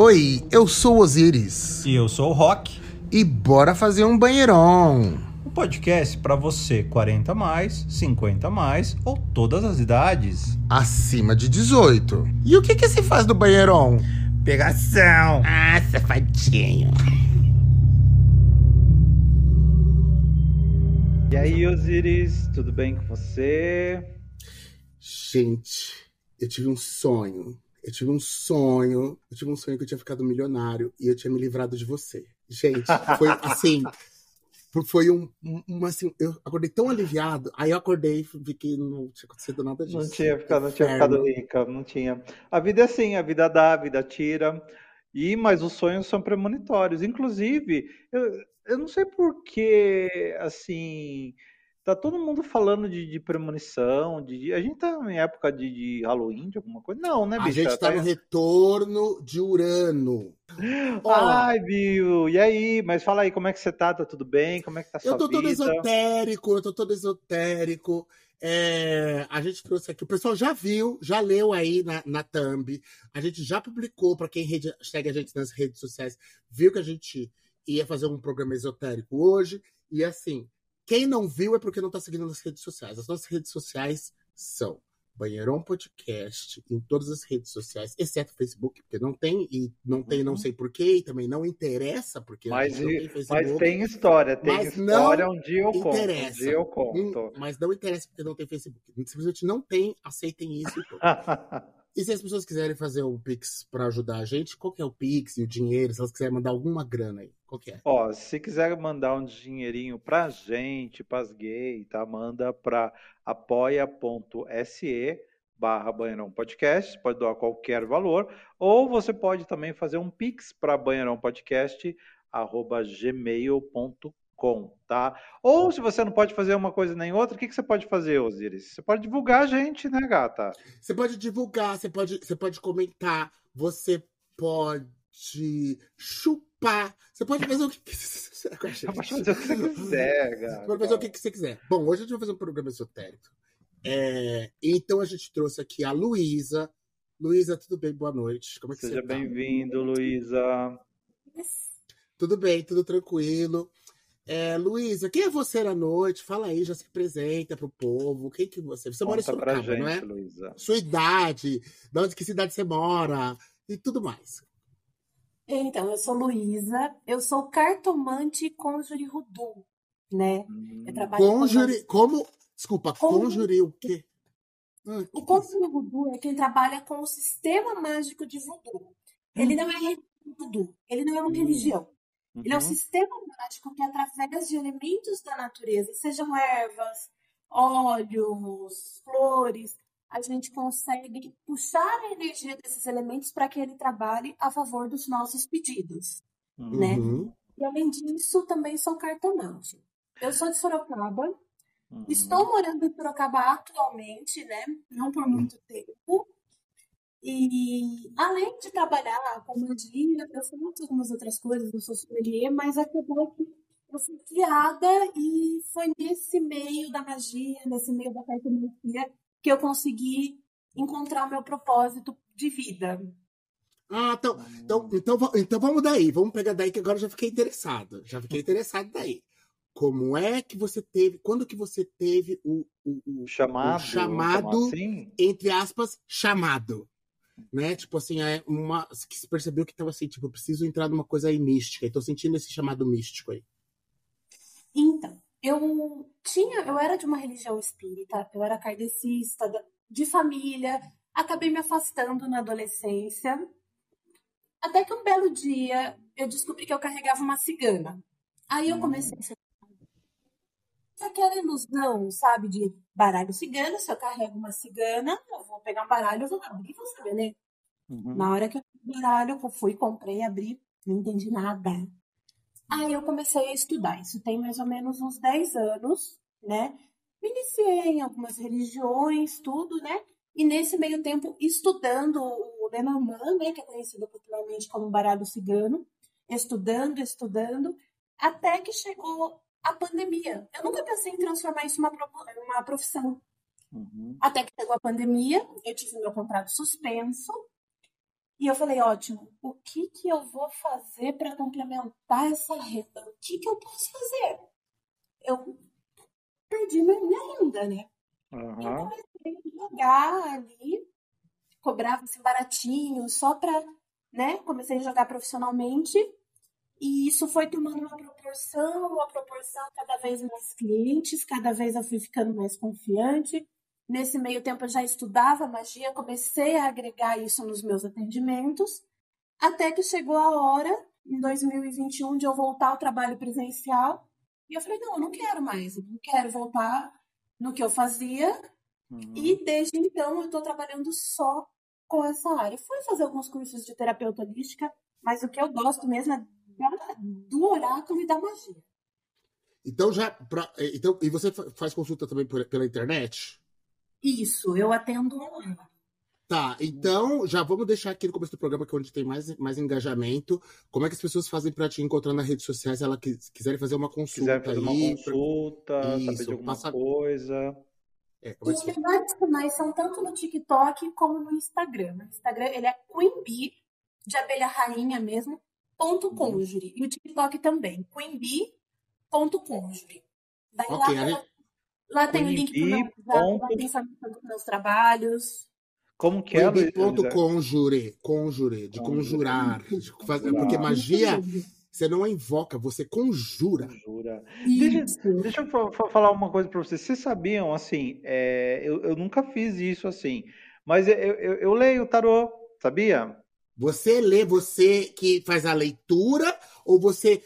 Oi, eu sou o Osiris. E eu sou o Rock. E bora fazer um banheirão. Um podcast para você 40 mais, 50 mais ou todas as idades. Acima de 18. E o que que se faz do banheirão? Pegação. Ah, safadinho. E aí, Osiris, tudo bem com você? Gente, eu tive um sonho. Eu tive um sonho. Eu tive um sonho que eu tinha ficado milionário e eu tinha me livrado de você. Gente, foi assim. Foi um, um assim, eu acordei tão aliviado, aí eu acordei e vi que não tinha acontecido nada disso. Não tinha ficado, não tinha ficado rica, não tinha. A vida é assim, a vida dá, a vida tira. E mas os sonhos são premonitórios. Inclusive, eu, eu não sei por que, assim, tá todo mundo falando de, de premonição, de, a gente tá em época de, de, Halloween, de alguma coisa? Não, né, bicho? A gente tá, tá no retorno de Urano. Ai, Bill, e aí? Mas fala aí, como é que você tá? Tá tudo bem? Como é que tá sua Eu tô vida? todo esotérico, eu tô todo esotérico. É, a gente trouxe aqui, o pessoal já viu, já leu aí na, na thumb, a gente já publicou, para quem rede, segue a gente nas redes sociais, viu que a gente ia fazer um programa esotérico hoje. E assim, quem não viu é porque não está seguindo nas redes sociais. As nossas redes sociais são Banheirão Podcast em todas as redes sociais, exceto Facebook, porque não tem, e não tem, uhum. não sei porquê, e também não interessa, porque mas, não tem Facebook. Mas tem história, tem mas história um dia eu interessa. conto. Um dia eu conto. Hum, mas não interessa porque não tem Facebook. Simplesmente não tem, aceitem isso. E se as pessoas quiserem fazer o Pix para ajudar a gente, qual que é o Pix e o dinheiro? Se elas quiserem mandar alguma grana aí, qual que é? Ó, se quiser mandar um dinheirinho pra gente, pras gays, tá? Manda pra apoia.se barra Banheirão Podcast, pode doar qualquer valor, ou você pode também fazer um Pix para Banheirão Podcast, arroba gmail.com com, tá? Ou se você não pode fazer uma coisa nem outra, o que, que você pode fazer, Osiris? Você pode divulgar a gente, né, gata? Você pode divulgar, você pode, você pode comentar, você pode chupar, você pode fazer o que você quiser. Pode fazer o que você quiser, gata. Você pode fazer o que você quiser. Bom, hoje a gente vai fazer um programa esotérico. É, então a gente trouxe aqui a Luísa. Luísa, tudo bem? Boa noite. Como é que Seja você tá? bem-vindo, Luísa. Tudo bem, tudo tranquilo. É, Luísa, quem é você na noite? Fala aí, já se apresenta pro povo. Quem que você? Você Conta mora em Sorocaba, gente, não é? Luísa. Sua idade, de onde que cidade você mora e tudo mais. Então, eu sou Luísa, eu sou cartomante conjure Rudu, né? Hum. Eu trabalho conjure, como? Desculpa, conjure, o quê? Hum, o conjure Rudu é quem trabalha com o sistema mágico de voodoo. Ele não é voodoo, ele não é uma hum. religião. Uhum. Ele é um sistema mágico que, através de elementos da natureza, sejam ervas, óleos, flores, a gente consegue puxar a energia desses elementos para que ele trabalhe a favor dos nossos pedidos, né? uhum. né? E além disso, também sou cartomante. Eu sou de Sorocaba, uhum. estou morando em Sorocaba atualmente, né? Não por muito tempo, e além de trabalhar com magia, eu faço algumas outras coisas, eu sou sommelier, mas acabou que eu fui criada e foi nesse meio da magia, nesse meio da cartomancia, que eu consegui encontrar o meu propósito de vida. Ah, então, então, então, então vamos daí, vamos pegar daí que agora eu já fiquei interessado, já fiquei interessado daí. Como é que você teve, quando que você teve o, o, o chamado, o chamado assim? entre aspas, chamado? Né? Tipo assim, é uma que se percebeu que tava assim, tipo, eu preciso entrar numa coisa aí mística. E tô sentindo esse chamado místico aí. Então, eu tinha, eu era de uma religião espírita, eu era kardecista, de família, acabei me afastando na adolescência. Até que um belo dia eu descobri que eu carregava uma cigana. Aí eu comecei a ser aquela ilusão, sabe, de baralho cigano. Se eu carrego uma cigana, eu vou pegar um baralho, eu vou abrir vou saber, né? Uhum. Na hora que eu baralho, eu fui, comprei, abri, não entendi nada. Aí eu comecei a estudar. Isso tem mais ou menos uns 10 anos, né? Me iniciei em algumas religiões, tudo, né? E nesse meio tempo, estudando o Lenormand, né, que é conhecido popularmente como baralho cigano, estudando, estudando, até que chegou a pandemia. Eu nunca pensei em transformar isso numa, uma profissão. Uhum. Até que chegou a pandemia, eu tive meu contrato suspenso. E eu falei, ótimo, o que que eu vou fazer para complementar essa renda? O que que eu posso fazer? Eu perdi minha renda, né? Uhum. Eu comecei a jogar ali, cobrava assim baratinho, só para, né? Comecei a jogar profissionalmente e isso foi tomando uma proporção, uma proporção cada vez mais clientes, cada vez eu fui ficando mais confiante. Nesse meio tempo eu já estudava magia, comecei a agregar isso nos meus atendimentos, até que chegou a hora, em 2021, de eu voltar ao trabalho presencial. E eu falei: não, eu não quero mais, eu não quero voltar no que eu fazia. Uhum. E desde então eu estou trabalhando só com essa área. Fui fazer alguns cursos de terapeuta holística, mas o que eu gosto mesmo é do oráculo e da magia. Então já pra, é, então e você faz consulta também por, pela internet? Isso, eu atendo online. Tá, então já vamos deixar aqui no começo do programa que é onde tem mais, mais engajamento. Como é que as pessoas fazem para te encontrar nas redes sociais? Se elas quiserem fazer uma consulta. Quiser fazer uma consulta, pra... saber de alguma passa... coisa. É, Os melhores canais são tanto no TikTok como no Instagram. No Instagram ele é Queen Bee, de abelha rainha mesmo, ponto conjure. E o TikTok também, queenbee.conjure. Daí okay, lá, gente... lá tem o link pro meu ponto... lá tem dos meus trabalhos. Como que é? Ponto conjure, conjure, de conjurar. De fazer, porque magia você não invoca, você conjura. conjura. Deixa, deixa, eu falar uma coisa para vocês. Vocês sabiam, assim, é, eu, eu nunca fiz isso assim, mas eu, eu, eu leio o tarô, sabia? Você lê, você que faz a leitura, ou você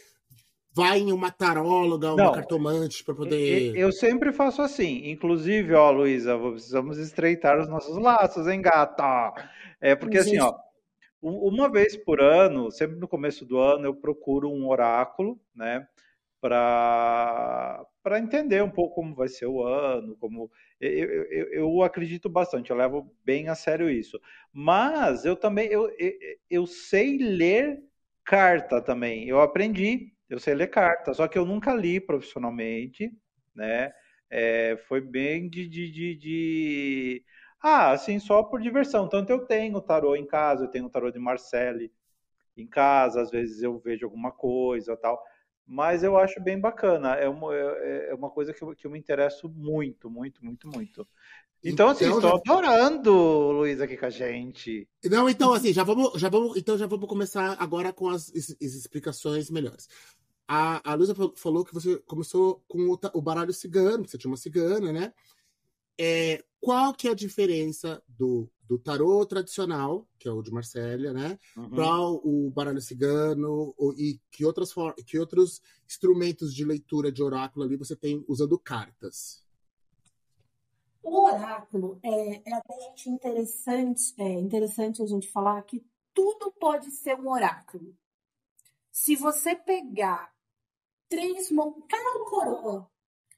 vai em uma taróloga, uma Não, cartomante para poder. Eu sempre faço assim. Inclusive, ó, Luísa, precisamos estreitar os nossos laços, hein, gata? É porque assim, ó, uma vez por ano, sempre no começo do ano, eu procuro um oráculo, né? para entender um pouco como vai ser o ano, como eu, eu, eu, acredito bastante, eu levo bem a sério isso. Mas eu também eu, eu, eu sei ler carta também. Eu aprendi, eu sei ler carta, só que eu nunca li profissionalmente, né? É, foi bem de, de, de, de, Ah, assim, só por diversão. Tanto eu tenho tarô em casa, eu tenho tarô de Marcelle em casa, às vezes eu vejo alguma coisa tal mas eu acho bem bacana. É uma, é, é uma coisa que eu, que eu me interesso muito, muito, muito, muito. Então, assim, então, estou já... adorando o Luiz aqui com a gente. Não, então, assim, já vamos, já vamos, então já vamos começar agora com as, as explicações melhores. A, a Luísa falou que você começou com o, o baralho cigano, que você tinha uma cigana, né? É, qual que é a diferença do do tarô tradicional, que é o de Marsella, né? Uhum. Para o baralho cigano e que, outras que outros instrumentos de leitura de oráculo ali você tem usando cartas. O oráculo é, é até interessante, é interessante a gente falar que tudo pode ser um oráculo. Se você pegar três mãos, cada coroa,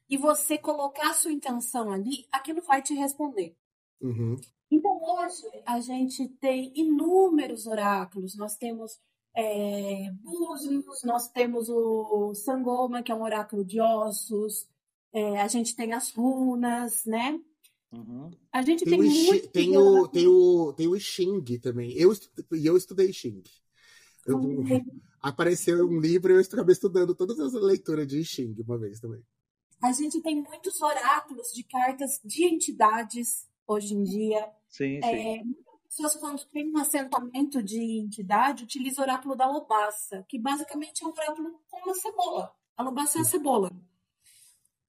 e você colocar a sua intenção ali, aquilo vai te responder. Uhum. Então, hoje, a gente tem inúmeros oráculos. Nós temos é, búzios, nós temos o Sangoma, que é um oráculo de ossos, é, a gente tem as runas, né? Uhum. A gente tem, tem, muito tem o, tem o Tem o Xing também. Eu, eu estudei Xing. Eu, apareceu um livro e eu acabei estudando todas as leituras de Xing uma vez também. A gente tem muitos oráculos de cartas de entidades hoje em dia. Sim, é, sim. pessoas, quando tem um assentamento de entidade, utilizam o oráculo da lobaça, que basicamente é um oráculo com uma cebola. A lobaça é a cebola.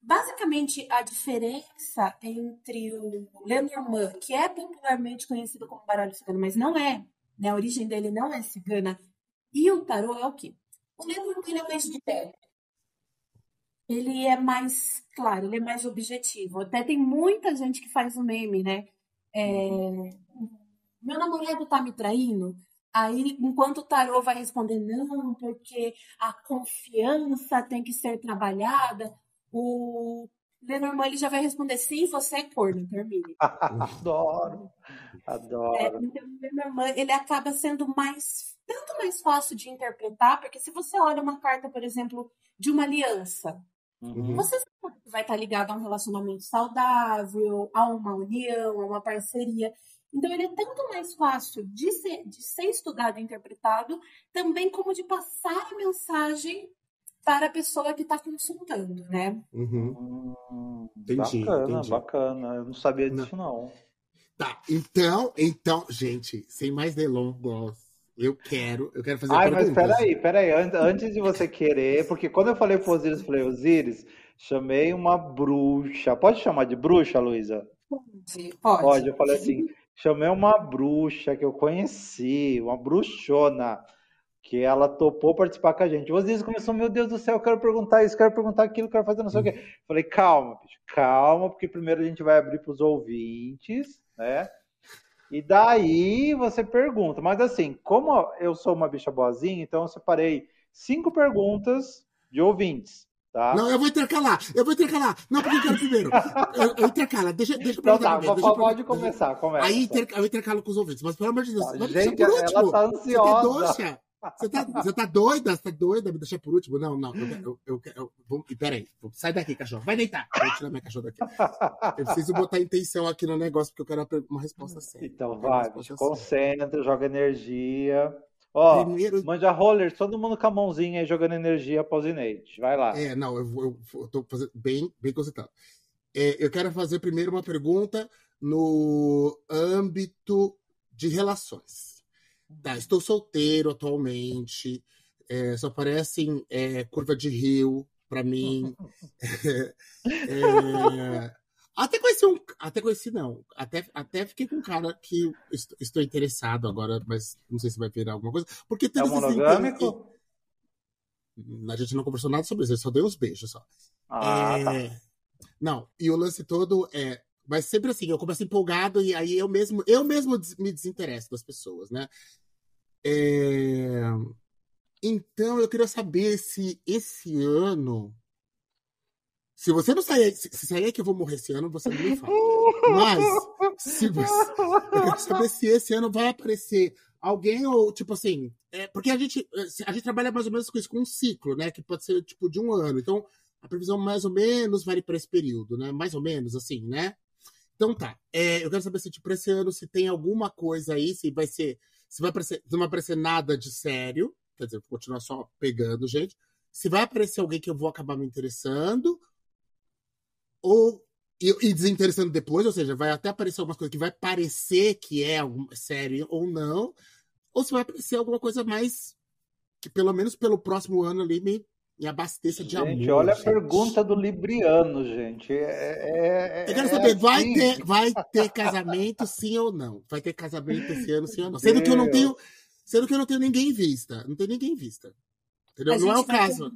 Basicamente, a diferença entre o Lenormand, que é popularmente conhecido como baralho cigano, mas não é, né? a origem dele não é cigana, e o tarô é o quê? O Lenormand é mais de pé ele é mais claro, ele é mais objetivo. Até tem muita gente que faz o meme, né? É, meu namorado tá me traindo. Aí, enquanto o tarô vai responder, não, porque a confiança tem que ser trabalhada, o Lenormand ele já vai responder, sim, você é corno, termine. adoro, adoro. É, então, o Lenormand, ele acaba sendo mais, tanto mais fácil de interpretar, porque se você olha uma carta, por exemplo, de uma aliança, Uhum. Você vai estar ligado a um relacionamento saudável, a uma união, a uma parceria. Então, ele é tanto mais fácil de ser, de ser estudado e interpretado, também como de passar a mensagem para a pessoa que está consultando, né? Uhum. Hum, Entendi, bacana, entendi. bacana. Eu não sabia disso, não. Tá, então, então, gente, sem mais delongas, eu quero, eu quero fazer Ai, mas perguntas. peraí, peraí. An- Antes de você querer, porque quando eu falei pro Osiris, eu falei, Osiris, chamei uma bruxa. Pode chamar de bruxa, Luísa? Pode. Pode. Pode. Eu falei assim, chamei uma bruxa que eu conheci, uma bruxona, que ela topou participar com a gente. O Osiris começou, meu Deus do céu, eu quero perguntar isso, quero perguntar aquilo, quero fazer não sei o quê. Falei, calma, bicho, calma, porque primeiro a gente vai abrir para os ouvintes, né? E daí você pergunta. Mas assim, como eu sou uma bicha boazinha, então eu separei cinco perguntas de ouvintes, tá? Não, eu vou intercalar, eu vou intercalar. Não, porque eu quero primeiro. Eu, eu intercalo, deixa, deixa eu Então tá, primeiro. deixa pode perguntar- começar, começa. Aí inter- eu intercalo com os ouvintes, mas pelo amor de Deus, Tá, gente, por ela último. tá Você tá ansiosa. doxa? Você tá, você tá doida? Você tá doida? Me deixar por último? Não, não. Eu, eu, eu, eu, vou, peraí, sai daqui, cachorro. Vai deitar. Vou tirar minha cachorra daqui. Eu preciso botar intenção aqui no negócio, porque eu quero uma resposta séria. Então vai, concentra, joga energia. Ó, Primeiro- manja roller, todo mundo com a mãozinha aí jogando energia Zineide. Vai lá. É, não, eu, vou- eu, vou- eu tô fazendo bem, bem concentrado. É, eu quero fazer primeiro uma pergunta no âmbito de relações. Tá, estou solteiro atualmente, é, só parecem é, curva de rio pra mim. É, até conheci um. Até conheci, não. Até, até fiquei com um cara que est- estou interessado agora, mas não sei se vai virar alguma coisa. Porque É todos esses monogâmico? A gente não conversou nada sobre isso, eu só dei uns beijos só. Ah, tá. É, Não, e o lance todo é. Mas sempre assim, eu começo empolgado e aí eu mesmo, eu mesmo me desinteresso das pessoas, né? É, Então eu queria saber se esse ano. Se você não sair, se sair que eu vou morrer esse ano, você não me fala. Mas se você, eu quero saber se esse ano vai aparecer alguém ou tipo assim, é, porque a gente a gente trabalha mais ou menos com isso com um ciclo, né? Que pode ser tipo de um ano. Então a previsão mais ou menos vale para esse período, né? Mais ou menos assim, né? Então tá. É, eu quero saber se tipo esse ano se tem alguma coisa aí, se vai ser, se vai aparecer, se não vai aparecer nada de sério, quer dizer, vou continuar só pegando gente. Se vai aparecer alguém que eu vou acabar me interessando ou e, e desinteressando depois, ou seja, vai até aparecer alguma coisa que vai parecer que é sério ou não, ou se vai aparecer alguma coisa mais que pelo menos pelo próximo ano ali me, me abasteça de amor. Gente, olha a gente. pergunta do Libriano, gente. É, é- Eu quero é saber, vai assim. ter, vai ter casamento sim ou não? Vai ter casamento esse ano sim ou não? Sendo que eu não tenho, sendo que eu não tenho ninguém em vista, não tem ninguém em vista. Entendeu? Não é gente o vai caso.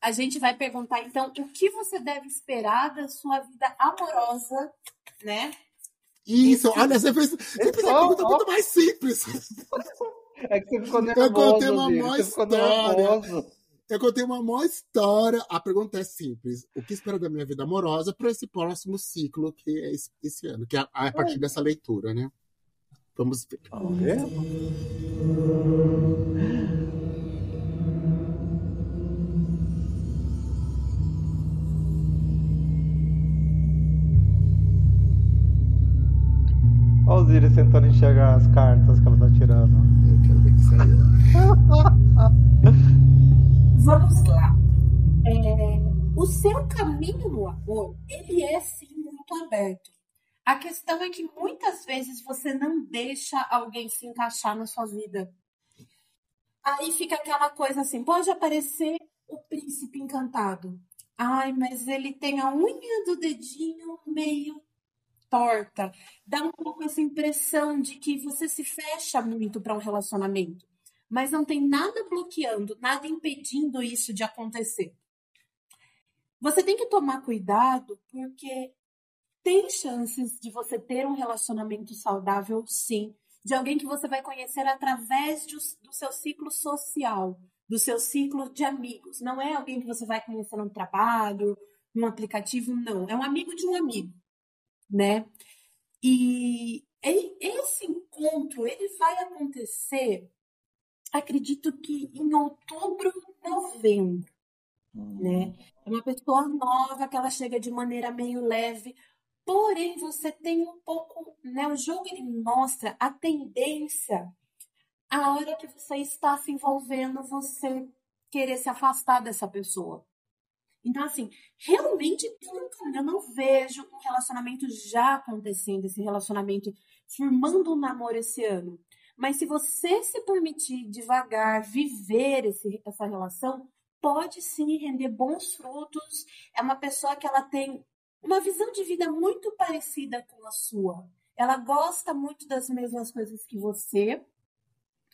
A gente vai perguntar, então, o que você deve esperar da sua vida amorosa, né? Isso, olha, você fez, você fez a Ó, pergunta ó. muito mais simples. É que você ficou Eu nervoso, contei uma ficou história. nervoso. Eu contei uma maior história. A pergunta é simples. O que espera da minha vida amorosa para esse próximo ciclo que é esse, esse ano? Que é a, a partir dessa leitura, né? Vamos ver. Vamos ver? Olha o Osiris tentando enxergar as cartas que ela tá tirando. Eu quero ver que sai. Vamos lá. É, o seu caminho no amor, ele é sim muito aberto. A questão é que muitas vezes você não deixa alguém se encaixar na sua vida. Aí fica aquela coisa assim, pode aparecer o príncipe encantado. Ai, mas ele tem a unha do dedinho meio torta. Dá um pouco essa impressão de que você se fecha muito para um relacionamento mas não tem nada bloqueando, nada impedindo isso de acontecer. Você tem que tomar cuidado porque tem chances de você ter um relacionamento saudável, sim, de alguém que você vai conhecer através de, do seu ciclo social, do seu ciclo de amigos. Não é alguém que você vai conhecer no trabalho, num aplicativo, não. É um amigo de um amigo, né? E esse encontro, ele vai acontecer acredito que em outubro, novembro, né? É uma pessoa nova que ela chega de maneira meio leve, Porém, você tem um pouco, né? O jogo ele mostra a tendência a hora que você está se envolvendo, você querer se afastar dessa pessoa. Então, assim, realmente eu não vejo um relacionamento já acontecendo, esse relacionamento formando um namoro esse ano. Mas se você se permitir devagar viver esse, essa relação, pode sim render bons frutos. É uma pessoa que ela tem uma visão de vida muito parecida com a sua. Ela gosta muito das mesmas coisas que você,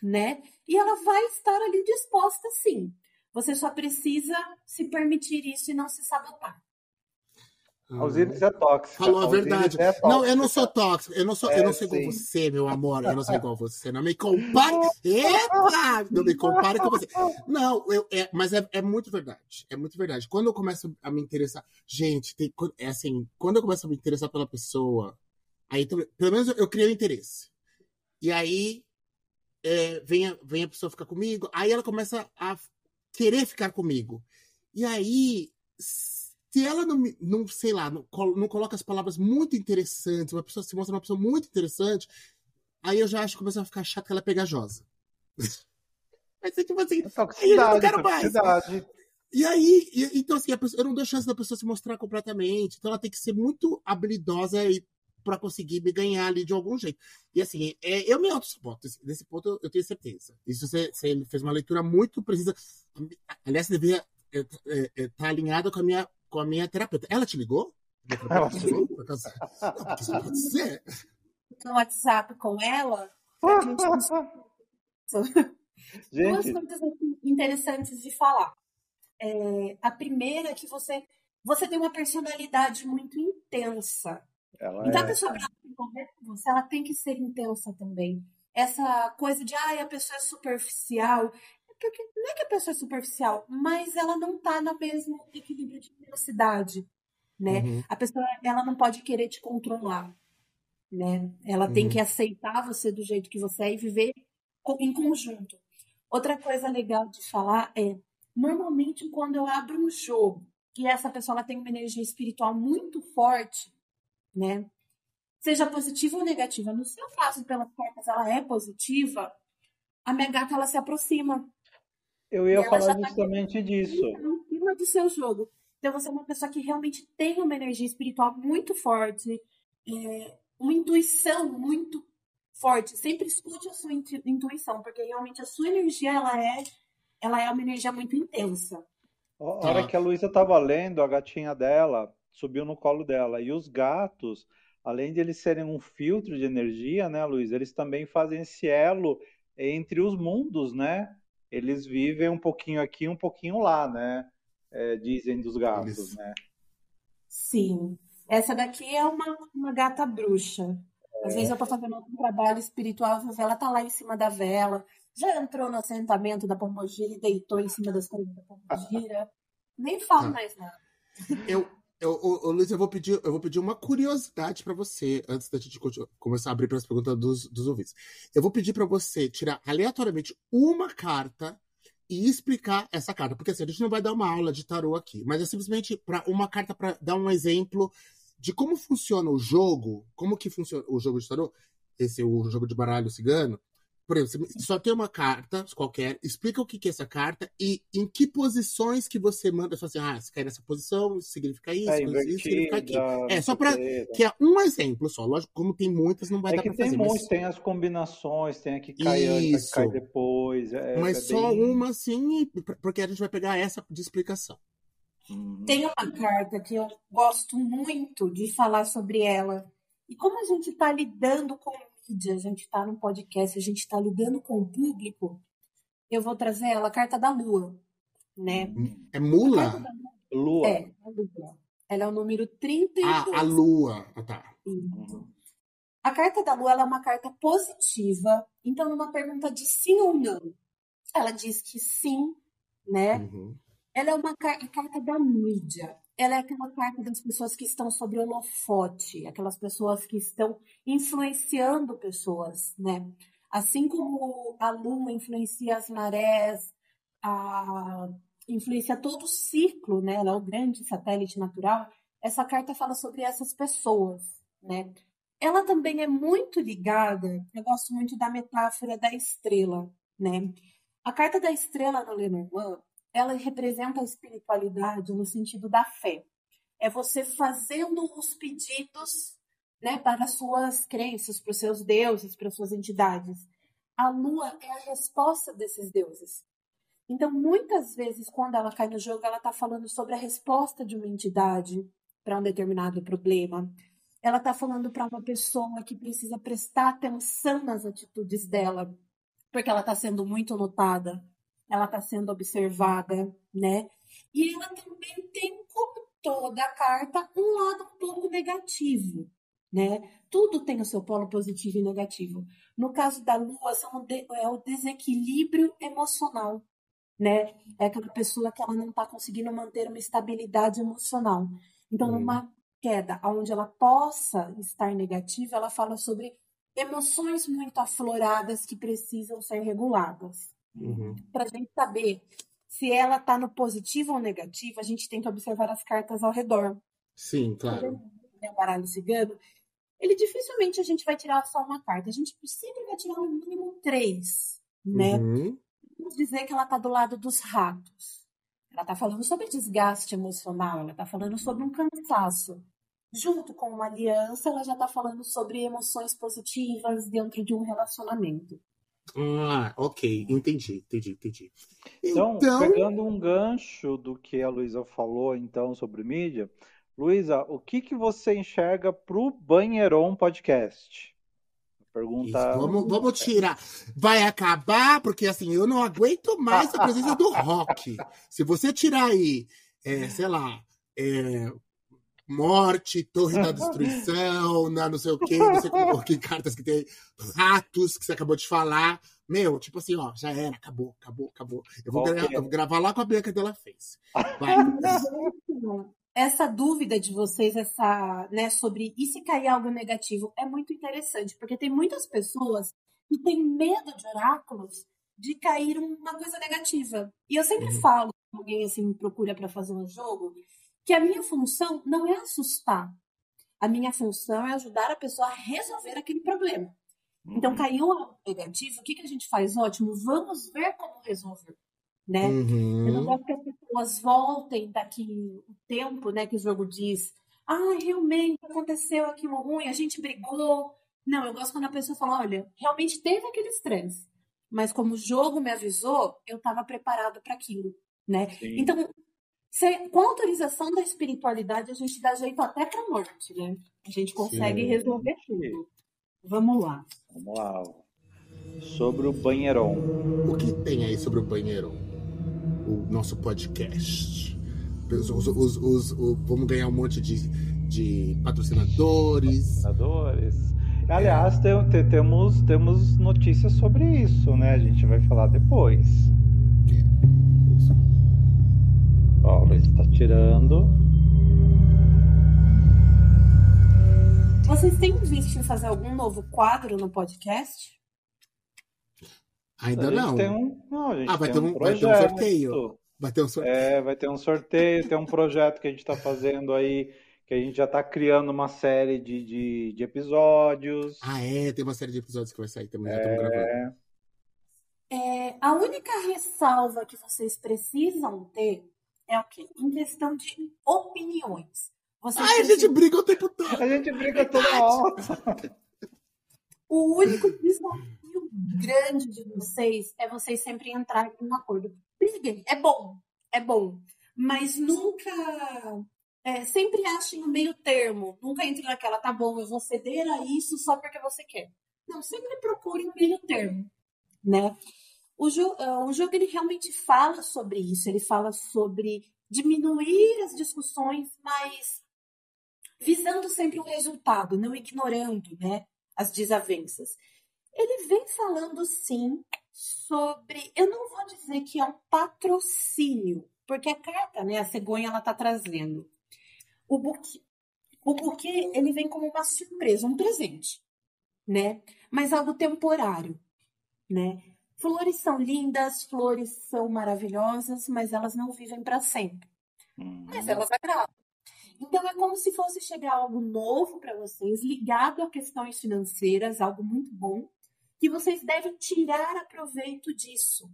né? E ela vai estar ali disposta sim. Você só precisa se permitir isso e não se sabotar. A Osiris é tóxica. Falou a, verdade. É não, eu não sou tóxico. Eu não sou, é, eu não sou igual você, meu amor. Eu não sou igual você. Não me compare. Epa! Não me compare com você. Não, eu, é, mas é, é muito verdade. É muito verdade. Quando eu começo a me interessar. Gente, tem, é assim, quando eu começo a me interessar pela pessoa, aí pelo menos eu, eu criei o um interesse. E aí é, vem, a, vem a pessoa ficar comigo, aí ela começa a querer ficar comigo. E aí se ela não, não sei lá, não, não coloca as palavras muito interessantes, uma pessoa se mostra uma pessoa muito interessante, aí eu já acho que começa a ficar chato que ela é pegajosa. Mas é tipo assim, é aí eu não quero mais. E aí, e, então assim, pessoa, eu não dou chance da pessoa se mostrar completamente. Então ela tem que ser muito habilidosa e para conseguir me ganhar ali de algum jeito. E assim, é, eu me auto-saboto. Nesse ponto eu, eu tenho certeza. Isso você, você, fez uma leitura muito precisa. Aliás, você deveria estar é, é, tá alinhada com a minha com a minha terapeuta. Ela te ligou? Ela te ligou? Não, pode ser. No WhatsApp com ela, gente... duas coisas interessantes de falar. É, a primeira é que você, você tem uma personalidade muito intensa. Ela então, é... a pessoa para você, ela tem que ser intensa também. Essa coisa de, ah, a pessoa é superficial porque não é que a pessoa é superficial, mas ela não está no mesmo equilíbrio de velocidade, né? Uhum. A pessoa, ela não pode querer te controlar, né? Ela uhum. tem que aceitar você do jeito que você é e viver em conjunto. Outra coisa legal de falar é, normalmente quando eu abro um jogo e essa pessoa ela tem uma energia espiritual muito forte, né? Seja positiva ou negativa. No seu caso, pelas cartas, ela é positiva, a minha gata ela se aproxima eu ia falar tá justamente tá disso. Em cima do seu jogo. Então você é uma pessoa que realmente tem uma energia espiritual muito forte, é, uma intuição muito forte. Sempre escute a sua intuição, porque realmente a sua energia ela é, ela é uma energia muito intensa. A hora que a Luísa estava lendo, a gatinha dela subiu no colo dela. E os gatos, além de eles serem um filtro de energia, né, Luísa, eles também fazem esse elo entre os mundos, né? Eles vivem um pouquinho aqui, um pouquinho lá, né? É, dizem dos gatos, eles... né? Sim. Essa daqui é uma, uma gata bruxa. Às é. vezes eu tô fazendo um trabalho espiritual, ela tá lá em cima da vela, já entrou no assentamento da Pombogira e deitou em cima das coisas da Pombogira. Nem falo ah. mais nada. Eu, eu, eu, Luiz, eu vou pedir, eu vou pedir uma curiosidade para você, antes da gente começar a abrir para as perguntas dos, dos ouvintes. Eu vou pedir para você tirar aleatoriamente uma carta e explicar essa carta. Porque assim, a gente não vai dar uma aula de tarô aqui, mas é simplesmente para uma carta para dar um exemplo de como funciona o jogo, como que funciona o jogo de tarô, esse o jogo de baralho cigano, por exemplo, só tem uma carta qualquer, explica o que é essa carta e em que posições que você manda. Só assim, ah, se cai nessa posição, isso significa isso, é, isso significa aquilo. É, só para que é um exemplo só. Lógico, como tem muitas, não vai é dar para fazer. Tem muitos, mas... tem as combinações, tem a que cai antes, a que cai depois. É, mas é só bem... uma, sim, porque a gente vai pegar essa de explicação. Uhum. Tem uma carta que eu gosto muito de falar sobre ela. E como a gente está lidando com mídia, a gente está no podcast, a gente está lidando com o público, eu vou trazer ela, a carta da Lua, né? É mula? Lua. É, a Lua. Ela é o número 32. Ah, a Lua. Ah, tá. A carta da Lua é uma carta positiva. Então, numa pergunta de sim ou não, ela diz que sim, né? Uhum. Ela é uma carta da mídia ela é aquela carta das pessoas que estão sobre holofote, aquelas pessoas que estão influenciando pessoas, né? Assim como a lua influencia as marés, a... influencia todo o ciclo, né? Ela é o grande satélite natural. essa carta fala sobre essas pessoas, né? Ela também é muito ligada, eu gosto muito da metáfora da estrela, né? A carta da estrela no Lenormand, ela representa a espiritualidade no sentido da fé. É você fazendo os pedidos né, para suas crenças, para os seus deuses, para suas entidades. A lua é a resposta desses deuses. Então, muitas vezes, quando ela cai no jogo, ela está falando sobre a resposta de uma entidade para um determinado problema. Ela está falando para uma pessoa que precisa prestar atenção nas atitudes dela, porque ela está sendo muito notada, ela está sendo observada, né? E ela também tem, como toda carta, um lado um pouco negativo, né? Tudo tem o seu polo positivo e negativo. No caso da Lua, é o desequilíbrio emocional, né? É aquela pessoa que ela não está conseguindo manter uma estabilidade emocional. Então, hum. numa queda onde ela possa estar negativa, ela fala sobre emoções muito afloradas que precisam ser reguladas. Uhum. Para a gente saber se ela está no positivo ou negativo, a gente tem que observar as cartas ao redor. Sim, claro. O baralho cigano, ele dificilmente a gente vai tirar só uma carta. A gente sempre vai tirar no mínimo três, né? Uhum. Vamos dizer que ela está do lado dos ratos. Ela está falando sobre desgaste emocional, ela está falando sobre um cansaço. Junto com uma aliança, ela já está falando sobre emoções positivas dentro de um relacionamento. Ah, ok, entendi, entendi, entendi. Então, então, pegando um gancho do que a Luísa falou então sobre mídia, Luísa, o que, que você enxerga para o Banheiron Podcast? Pergunta. Isso, vamos, vamos tirar. Vai acabar, porque assim, eu não aguento mais a presença do rock. Se você tirar aí, é, sei lá, é, morte, torre da destruição, na não sei o quê, não sei que cartas que tem, ratos, que você acabou de falar. Meu, tipo assim, ó, já era, acabou, acabou, acabou. Eu vou, okay. gra eu vou gravar lá com a Bianca Della Face. Vai. essa dúvida de vocês, essa, né, sobre e se cair algo negativo, é muito interessante, porque tem muitas pessoas que têm medo de oráculos de cair uma coisa negativa. E eu sempre uhum. falo, alguém assim me procura para fazer um jogo, que a minha função não é assustar. A minha função é ajudar a pessoa a resolver aquele problema. Então, uhum. caiu algo negativo, o que, que a gente faz? Ótimo, vamos ver como resolver né? Uhum. Eu não gosto que as pessoas voltem daqui o tempo, né, que o jogo diz, ah, realmente aconteceu aquilo ruim, a gente brigou. Não, eu gosto quando a pessoa fala, olha, realmente teve aquele estresse, mas como o jogo me avisou, eu estava preparado para aquilo, né? Sim. Então, se, com a autorização da espiritualidade, a gente dá jeito até para morte, né? A gente consegue Sim. resolver tudo. Vamos lá. Vamos lá. Sobre o banheirão. O que tem aí sobre o banheirão? o nosso podcast. Os, os, os, os vamos ganhar um monte de, de patrocinadores. Patrocinadores. Aliás, é. tem, temos, temos notícias sobre isso, né? A gente vai falar depois. Ó, o Luiz está tirando. Vocês têm visto em fazer algum novo quadro no podcast? Ainda não. Tem um, não ah, vai, ter um, um vai ter um sorteio. Vai ter um sorteio. É, vai ter um sorteio, tem um projeto que a gente está fazendo aí, que a gente já está criando uma série de, de, de, episódios. Ah, é? Tem uma série de episódios que vai sair também, já estamos é... gravando. É, a única ressalva que vocês precisam ter é o quê? Em questão de opiniões. Vocês Ai, a gente briga o tempo todo. A gente briga toda hora. O único desafio grande de vocês é vocês sempre entrarem em um acordo. Briguem, é bom, é bom. Mas nunca. É, sempre achem o meio termo. Nunca entre naquela, tá bom, eu vou ceder a isso só porque você quer. Não, sempre procure um meio termo, né? O, jo uh, o jogo ele realmente fala sobre isso. Ele fala sobre diminuir as discussões, mas visando sempre o resultado, não ignorando, né, as desavenças. Ele vem falando sim sobre, eu não vou dizer que é um patrocínio, porque a carta, né, a cegonha ela tá trazendo o buquê. O buquê, ele vem como uma surpresa, um presente, né? Mas algo temporário, né? Flores são lindas, flores são maravilhosas, mas elas não vivem para sempre. Uhum. Mas elas agradam. Então é como se fosse chegar algo novo para vocês, ligado a questões financeiras, algo muito bom, que vocês devem tirar a proveito disso.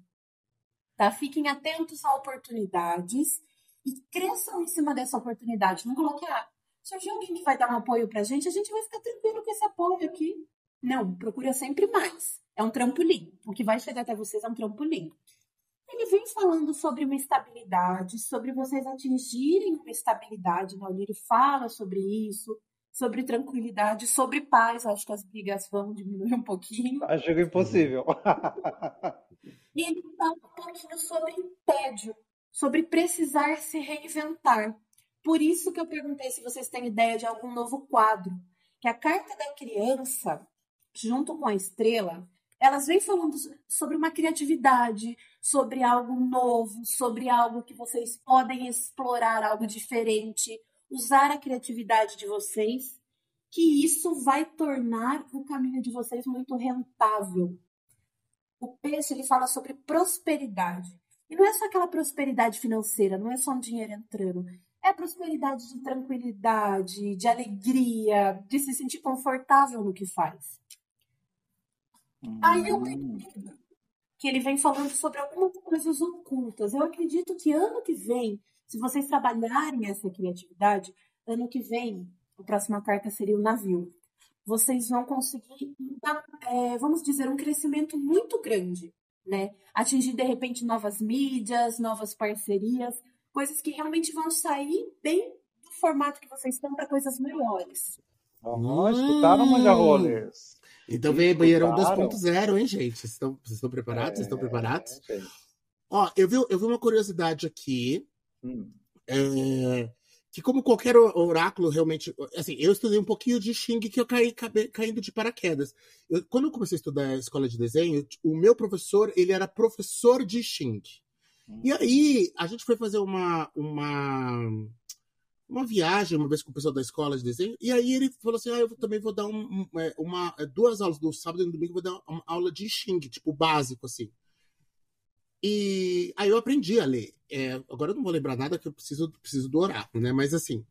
Tá? Fiquem atentos a oportunidades e cresçam em cima dessa oportunidade. Não coloque, ah, surgiu alguém que vai dar um apoio pra gente, a gente vai ficar tranquilo com esse apoio aqui. Não, procura sempre mais. É um trampolim. O que vai chegar até vocês é um trampolim. Ele vem falando sobre uma estabilidade, sobre vocês atingirem uma estabilidade. Né? Ele fala sobre isso, sobre tranquilidade, sobre paz. Acho que as brigas vão diminuir um pouquinho. Acho que é impossível. e ele fala um pouquinho sobre tédio, sobre precisar se reinventar. Por isso que eu perguntei se vocês têm ideia de algum novo quadro. Que a carta da criança, junto com a estrela, elas vêm falando sobre uma criatividade, sobre algo novo, sobre algo que vocês podem explorar, algo diferente, usar a criatividade de vocês, que isso vai tornar o caminho de vocês muito rentável. O peixe ele fala sobre prosperidade. E não é só aquela prosperidade financeira, não é só um dinheiro entrando. É prosperidade de tranquilidade, de alegria, de se sentir confortável no que faz. Aí eu acredito que ele vem falando sobre algumas coisas ocultas. Eu acredito que ano que vem, se vocês trabalharem essa criatividade, ano que vem, a próxima carta seria o navio. Vocês vão conseguir, é, vamos dizer, um crescimento muito grande, né? Atingir de repente novas mídias, novas parcerias, coisas que realmente vão sair bem do formato que vocês estão para coisas melhores. Oh, escutaram, Manja Rollers? Então vem Banheirão 2.0, hein, gente? Vocês estão, vocês estão preparados? É, vocês estão preparados? É, Ó, eu vi, eu vi uma curiosidade aqui. Hum. É, que como qualquer oráculo, realmente... Assim, eu estudei um pouquinho de Xing que eu caí caindo de paraquedas. Eu, quando eu comecei a estudar a escola de desenho, o meu professor, ele era professor de Xing. Hum. E aí, a gente foi fazer uma... uma uma viagem uma vez com o pessoal da escola de desenho, e aí ele falou assim: ah, eu também vou dar um, é, uma, é, duas aulas no sábado e no domingo, vou dar uma aula de Xing, tipo, básico, assim. E aí eu aprendi a ler. É, agora eu não vou lembrar nada que eu preciso, preciso do oráculo, né? Mas assim.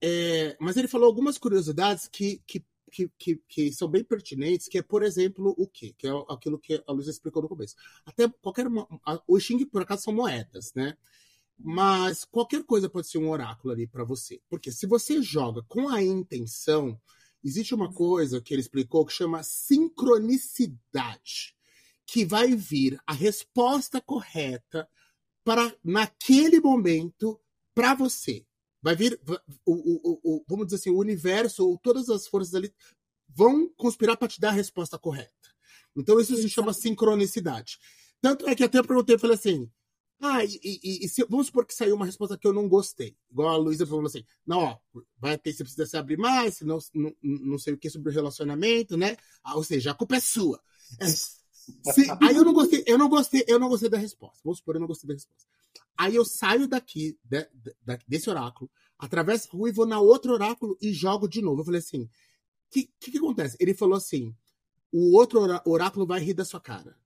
É, mas ele falou algumas curiosidades que, que, que, que, que são bem pertinentes, que é, por exemplo, o quê? Que é aquilo que a Luísa explicou no começo. Até qualquer. O Xing, por acaso, são moedas, né? Mas qualquer coisa pode ser um oráculo ali para você. Porque se você joga com a intenção, existe uma coisa que ele explicou que chama sincronicidade, que vai vir a resposta correta para naquele momento para você. Vai vir o, o, o, vamos dizer assim, o universo ou todas as forças ali vão conspirar para te dar a resposta correta. Então isso se chama sincronicidade. Tanto é que até eu perguntei, eu falei assim, ah, e, e, e se, vamos supor que saiu uma resposta que eu não gostei. Igual a Luísa falou assim: não, ó, vai ter, você precisa se abrir mais, senão não, não sei o que sobre o relacionamento, né? Ah, ou seja, a culpa é sua. É, se, aí eu não gostei, eu não gostei, eu não gostei da resposta. Vamos supor, eu não gostei da resposta. Aí eu saio daqui, de, de, desse oráculo, atravesso a rua e vou na outro oráculo e jogo de novo. Eu falei assim: o que, que, que acontece? Ele falou assim: o outro oráculo vai rir da sua cara.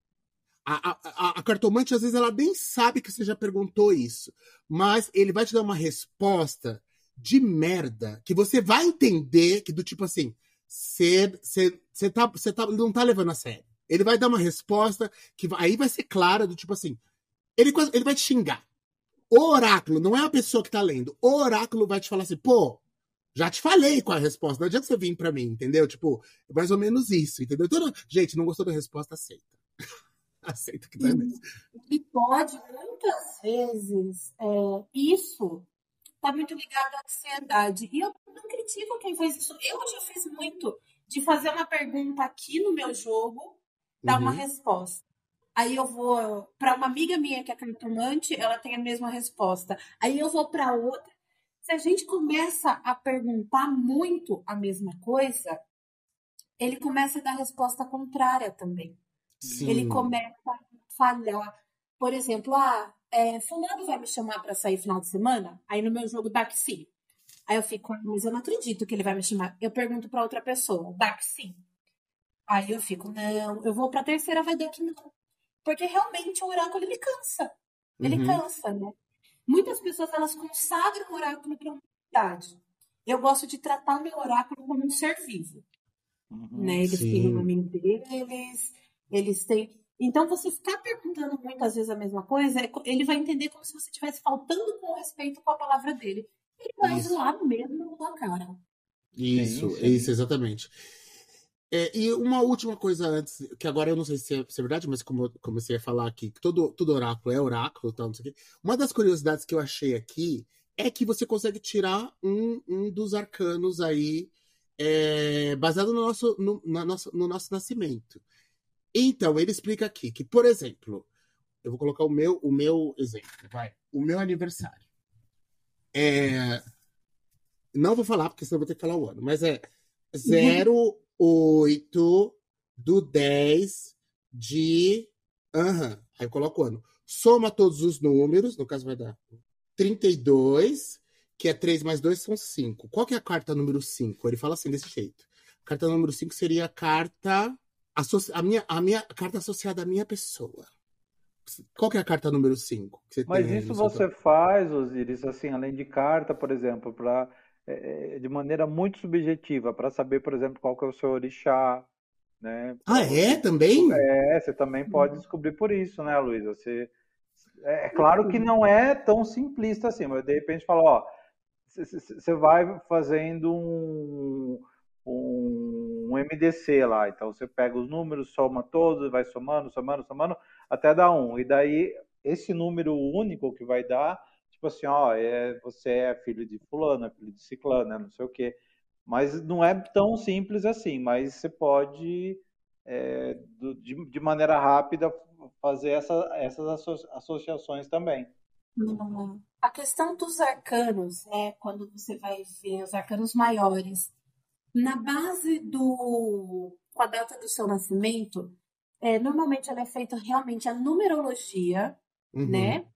A, a, a, cartomante, às vezes, ela nem sabe que você já perguntou isso. Mas ele vai te dar uma resposta de merda que você vai entender que do tipo assim, você tá, tá, não tá levando a sério. Ele vai dar uma resposta que aí vai ser clara do tipo assim, ele, ele vai te xingar. O oráculo, não é a pessoa que tá lendo. O oráculo vai te falar assim, pô, já te falei qual é a resposta. Não adianta você vir para mim, entendeu? Tipo, mais ou menos isso, entendeu? Então, gente, não gostou da resposta, aceita. aceita que tá nesse. E pode, muitas vezes, é, isso tá muito ligado à ansiedade. E eu não critico quem faz isso. Eu já fiz muito de fazer uma pergunta aqui no meu jogo, dar uhum. uma resposta. Aí eu vou para uma amiga minha que é cartomante, ela tem a mesma resposta. Aí eu vou para outra. Se a gente começa a perguntar muito a mesma coisa, ele começa a dar resposta contrária também. Sim. Ele começa a falhar. Por exemplo, ah, é, fulano vai me chamar para sair final de semana? Aí no meu jogo Daxi. Aí eu fico, mas eu não acredito que ele vai me chamar. Eu pergunto para outra pessoa, Daxi. Aí eu fico, não, eu vou para a terceira, vai dar que não. Porque realmente o oráculo ele cansa. Ele uhum. cansa, né? Muitas pessoas elas consagram o oráculo para um verdade. Eu gosto de tratar meu oráculo como um ser vivo. Uhum. Né? Eles têm Sim. o nome deles, eles têm. Então, você ficar perguntando muitas vezes a mesma coisa, é ele vai entender como se você estivesse faltando com respeito com a palavra dele. Ele vai Isso. zoar mesmo na tua cara. Isso, sim. isso, exatamente. É, e uma última coisa antes, que agora eu não sei se é, se é verdade, mas como eu comecei a falar aqui, que todo, todo oráculo é oráculo, tal, não sei o quê. Uma das curiosidades que eu achei aqui é que você consegue tirar um, um dos arcanos aí, é, baseado no nosso, no, na nosso, no nosso nascimento. Então, ele explica aqui que, por exemplo, eu vou colocar o meu, o meu exemplo, vai. O meu aniversário. É, não vou falar, porque senão eu vou ter que falar o ano, mas é 08 do 10 de. Aham, aí eu coloco o ano. Soma todos os números, no caso vai dar 32, que é 3 mais 2 são 5. Qual que é a carta número 5? Ele fala assim, desse jeito. A carta número 5 seria a carta. A minha, a minha carta associada à minha pessoa. Qual que é a carta número 5? Mas isso você faz, Osiris, assim, além de carta, por exemplo, para de maneira muito subjetiva, para saber, por exemplo, qual que é o seu orixá, né? Ah, é? Também? É, você também pode descobrir por isso, né, Luísa? Você... É, é claro que não é tão simplista assim, mas de repente fala, ó, você vai fazendo um, um, um MDC lá, então você pega os números, soma todos, vai somando, somando, somando, até dar um. E daí, esse número único que vai dar, tipo assim, ó, é, você é filho de fulano, é filho de ciclano, é não sei o quê. Mas não é tão simples assim, mas você pode, é, de, de, maneira rápida, fazer essa, essas asso associações também. Hum, a questão dos arcanos, né, quando você vai ver os arcanos maiores, na base do com a data do seu nascimento, é, normalmente ela é feita realmente a numerologia, Uhum. né?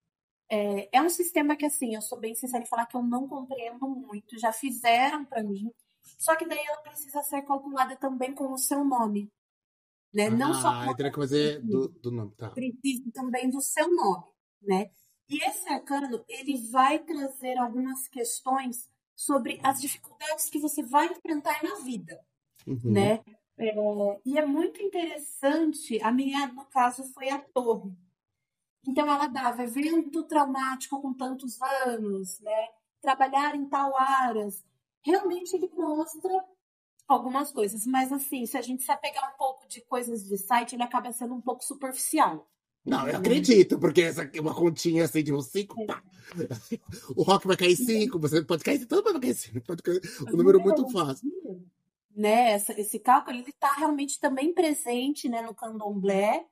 É, é um sistema que, assim, eu sou bem sincera em falar que eu não compreendo muito. Já fizeram para mim, só que daí ela precisa ser calculada também com o seu nome, né? não só Ah, com teria que fazer do, do nome, tá. precisa também do seu nome, né? E esse arcano, ele vai trazer algumas questões sobre as dificuldades que você vai enfrentar na vida, Uhum. né? É, e é muito interessante, a minha, no caso, foi a torre. Então, ela dava evento traumático com tantos anos, né? Trabalhar em tal áreas. Realmente, ele mostra algumas coisas, mas assim, se a gente se apegar um pouco de coisas de site, ele acaba sendo um pouco superficial. Não, eu acredito, porque essa é uma continha assim de uns 5, pá. O rock vai cair 5, você pode cair, todo mundo vai cair 5. Pode cair, um número muito fácil. Né, essa, esse cálculo ele está realmente também presente né, no candomblé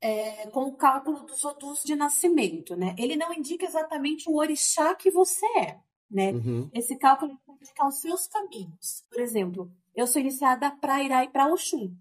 é, com o cálculo dos odus de nascimento. Né? Ele não indica exatamente o orixá que você é. Né? Uhum. Esse cálculo vai indicar os seus caminhos. Por exemplo, eu sou iniciada para Irá e para Oxum.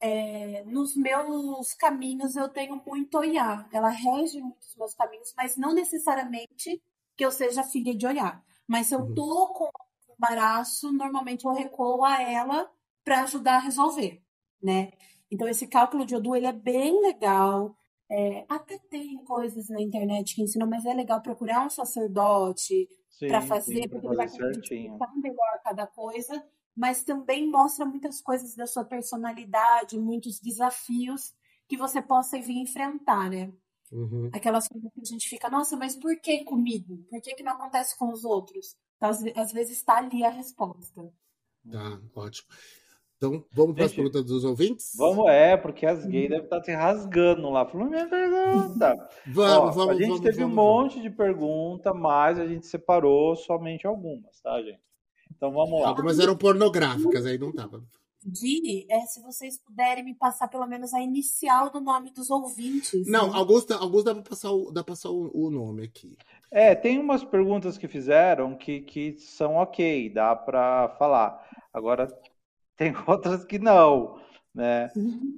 É, nos meus caminhos eu tenho muito Oiá. Ela rege muitos meus caminhos, mas não necessariamente que eu seja filha de Oiá. Mas se eu tô com um embaraço, normalmente eu recuo a ela para ajudar a resolver, né? Então esse cálculo de Odu ele é bem legal. É, até tem coisas na internet que ensinam, mas é legal procurar um sacerdote para fazer, sim, porque fazer ele vai certinho. melhor cada coisa mas também mostra muitas coisas da sua personalidade, muitos desafios que você possa vir enfrentar, né? Uhum. Aquelas coisas que a gente fica, nossa, mas por que comigo? Por que, que não acontece com os outros? Então, às, às vezes está ali a resposta. Tá, ótimo. Então, vamos para as Gente, perguntas dos ouvintes? Vamos, é, porque as gays devem estar se rasgando lá. Falando, minha pergunta. Vamos, Ó, vamos, a gente vamos, teve vamos, um monte de pergunta, mas a gente separou somente algumas, tá, gente? Então vamos lá. Algumas eram pornográficas, aí não tava. Di, é, se vocês puderem me passar pelo menos a inicial do nome dos ouvintes. Não, né? alguns, alguns dá para passar, o, dá pra passar o, o nome aqui. É, tem umas perguntas que fizeram que, que são ok, dá para falar. Agora, tem outras que não, né?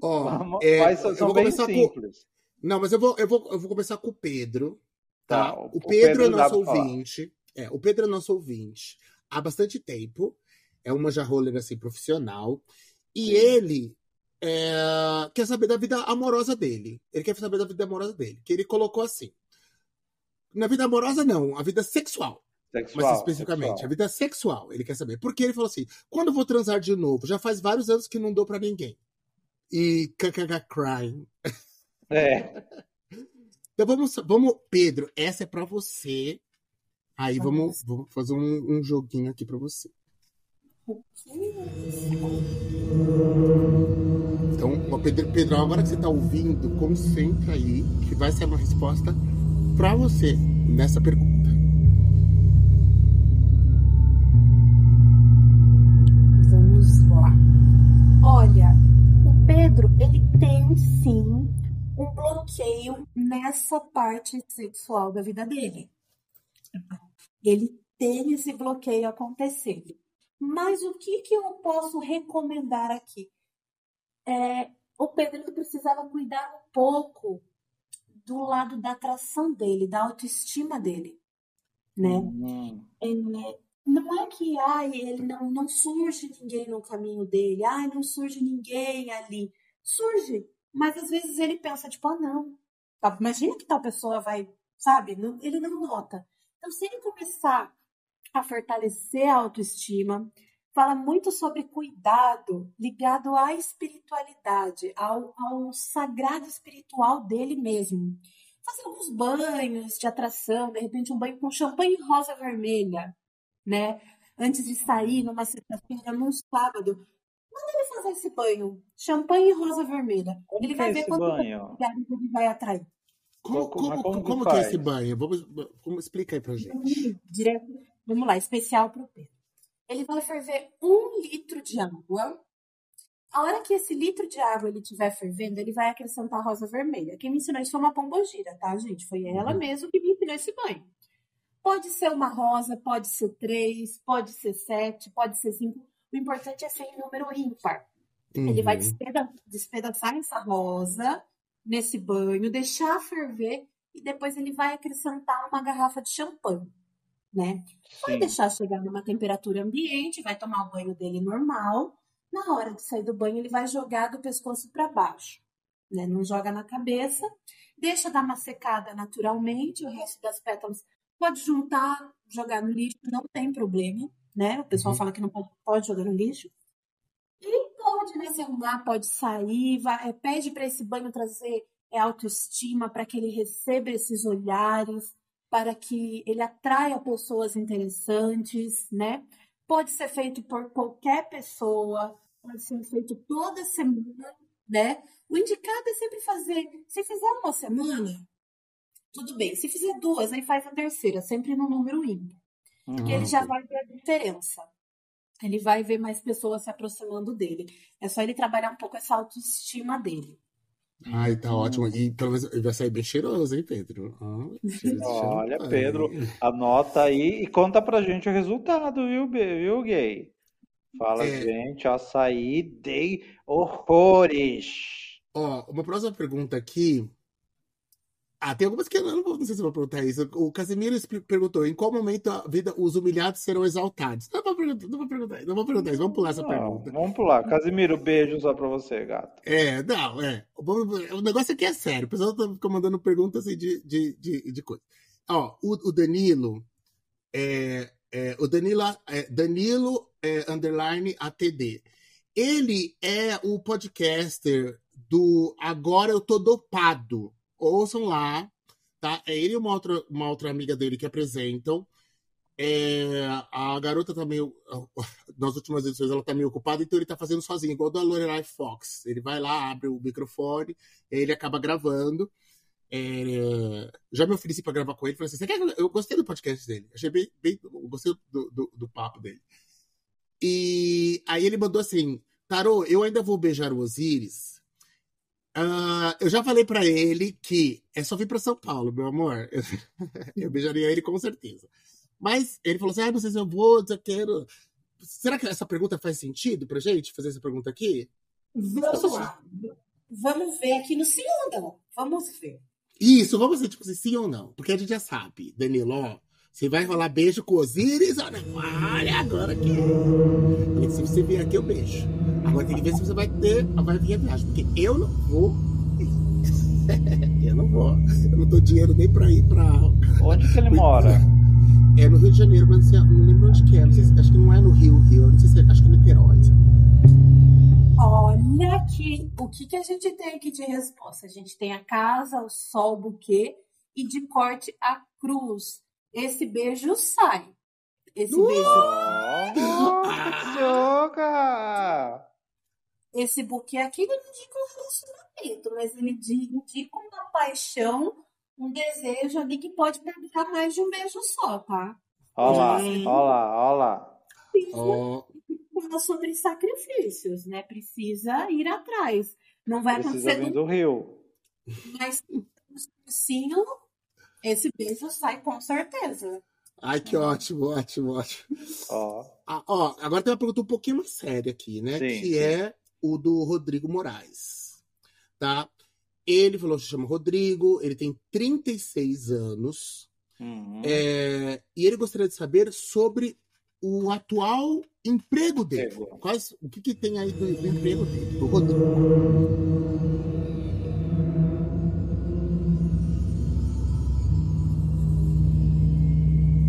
Ó, é, mas são, eu são vou bem começar com. simples. Não, mas eu vou, eu vou, eu vou começar com o Pedro. Tá? Tá, o- o, o Pedro, Pedro é nosso pra ouvinte. É, o Pedro é nosso ouvinte há bastante tempo. É uma jarroler assim, profissional. E ele é, quer saber da vida amorosa dele. Ele quer saber da vida amorosa dele. Que ele colocou assim. Na vida amorosa, não, a vida sexual. Sexual, mas especificamente, sexual. a vida sexual, ele quer saber. Porque ele falou assim: quando eu vou transar de novo? Já faz vários anos que não dou pra ninguém. E kkk crying. É. Então vamos, vamos, Pedro, essa é pra você. Aí vamos, vamos fazer um, um joguinho aqui pra você. Então, Pedro, Pedro, agora que você tá ouvindo, concentra aí, que vai ser uma resposta pra você nessa pergunta. Vamos lá. Olha, o Pedro, ele tem sim um bloqueio nessa parte sexual da vida dele. Ele tem esse bloqueio acontecendo. Mas o que, que eu posso recomendar aqui? É, o Pedro precisava cuidar um pouco do lado da atração dele, da autoestima dele, né? Hum. É, não é que ai, ele não, não surge ninguém no caminho dele, ai, não surge ninguém ali. Surge, mas às vezes ele pensa, tipo, ah, não. Imagina que tal pessoa vai, sabe? Não- ele não nota. Então, se ele começar a fortalecer a autoestima, fala muito sobre cuidado ligado à espiritualidade, ao, ao sagrado espiritual dele mesmo. Fazer alguns banhos de atração, de repente um banho com champanhe rosa vermelha, né? Antes de sair numa sexta-feira, num sábado, manda ele fazer esse banho, champanhe rosa vermelha. Como Ele vai ver quanto lugares ele vai atrair. Como, Como- como, como que como que é esse banho? Vamos, vamos explica aí pra gente. Direto, vamos lá, especial para o Pedro. Ele vai ferver um litro de água. A hora que esse litro de água ele estiver fervendo, ele vai acrescentar rosa vermelha. Quem me ensinou isso foi uma pombogira, tá, gente? Foi ela Uhum. mesma que me ensinou esse banho. Pode ser uma rosa, pode ser três, pode ser sete, pode ser cinco. O importante é ser em número ímpar. Ele vai Uhum. despeda- despedaçar essa rosa nesse banho, deixar ferver e depois ele vai acrescentar uma garrafa de champanhe, né? Vai Sim. deixar chegar numa temperatura ambiente, vai tomar o banho dele normal. Na hora de sair do banho, ele vai jogar do pescoço para baixo, né? Não joga na cabeça. Deixa dar uma secada naturalmente, o resto das pétalas pode juntar, jogar no lixo, não tem problema, né? O pessoal Uhum. fala que não pode, pode jogar no lixo. Pode, se arrumar, pode sair, vai, é, pede para esse banho trazer é, autoestima, para que ele receba esses olhares, para que ele atraia pessoas interessantes, né? Pode ser feito por qualquer pessoa, pode ser feito toda semana, né? O indicado é sempre fazer. Se fizer uma semana, tudo bem. Se fizer duas, aí faz a terceira, sempre no número ímpar. Porque ele já vai ver a diferença. Ele vai ver mais pessoas se aproximando dele. É só ele trabalhar um pouco essa autoestima dele. Ai, tá ótimo. E pelo menos ele vai sair bem cheiroso, hein, Pedro? Ah, Olha. Pedro, anota aí e conta pra gente o resultado, viu, Be- viu, gay? Fala, É. gente, açaí de horrores. Ó, uma próxima pergunta aqui. Ah, tem algumas que eu não, vou- não sei se eu vou perguntar isso. O Casemiro perguntou: em qual momento a vida os humilhados serão exaltados? Não vou perguntar, não vou perguntar, não vou perguntar isso. Vamos pular essa Não, pergunta. vamos pular. Casimiro, beijo só pra você, gato. É, não, é. O negócio aqui é sério. O pessoal tá fica mandando perguntas assim, de, de, de, de coisa. Ó, o, o Danilo. É, é, o Danilo, é, Danilo é, underline ATD. Ele é o podcaster do Agora Eu Tô Dopado. Ouçam lá, tá? É ele e uma outra, uma outra amiga dele que apresentam. É, a garota tá meio. Nas últimas edições ela tá meio ocupada, então ele tá fazendo sozinho, igual da Lorelai Fox. Ele vai lá, abre o microfone, ele acaba gravando. É, já me ofereci pra gravar com ele. Falei assim: Você quer... que eu- gostei do podcast dele. Achei bem. bem gostei do, do, do papo dele. E aí ele mandou assim: Tarô, eu ainda vou beijar o Osiris. Ah, eu já falei pra ele que é só vir pra São Paulo, meu amor. Eu beijaria ele com certeza. Mas ele falou assim: ah, não sei se eu vou, se eu quero. Será que essa pergunta faz sentido pra gente fazer essa pergunta aqui? Vamos lá. Vamos ver aqui no sim ou não. Vamos ver. Isso, vamos ver, tipo assim, sim ou não. Porque a gente já sabe, Danilo, ó. Você vai rolar beijo com Osiris ou não? Olha, agora que se você vier aqui, eu beijo. Agora tem que ver se você vai ter. Vai vir a viagem. Porque eu não vou. eu não vou. Eu não dou dinheiro nem pra ir pra. Onde que ele mora? É no Rio de Janeiro, mas assim, não lembro onde que é. Se, acho que não é no Rio, Rio. Não sei se é, acho que é Niterói. Olha aqui, o que, que a gente tem aqui de resposta? A gente tem a casa, o sol, o buquê e de corte a cruz. Esse beijo sai. Esse uh! beijo. Joga! Esse buquê aqui não indica um relacionamento, mas ele indica uma paixão, um desejo ali que pode perdurar mais de um beijo só, tá? Olha lá, olha lá, olha lá. Oh. Fala sobre sacrifícios, né? Precisa ir atrás. Não vai Precisa acontecer do Rio. Mas sim, esse beijo sai com certeza. Ai, que ótimo, ótimo, ótimo. Ó. Ah, ó, agora tem uma pergunta um pouquinho mais séria aqui, né? Sim, que sim. é o do Rodrigo Moraes. Tá? Ele falou que se chama Rodrigo, ele tem 36 anos. Uhum. É, e ele gostaria de saber sobre o atual emprego dele. Quais, o que, que tem aí do, do emprego dele, do Rodrigo?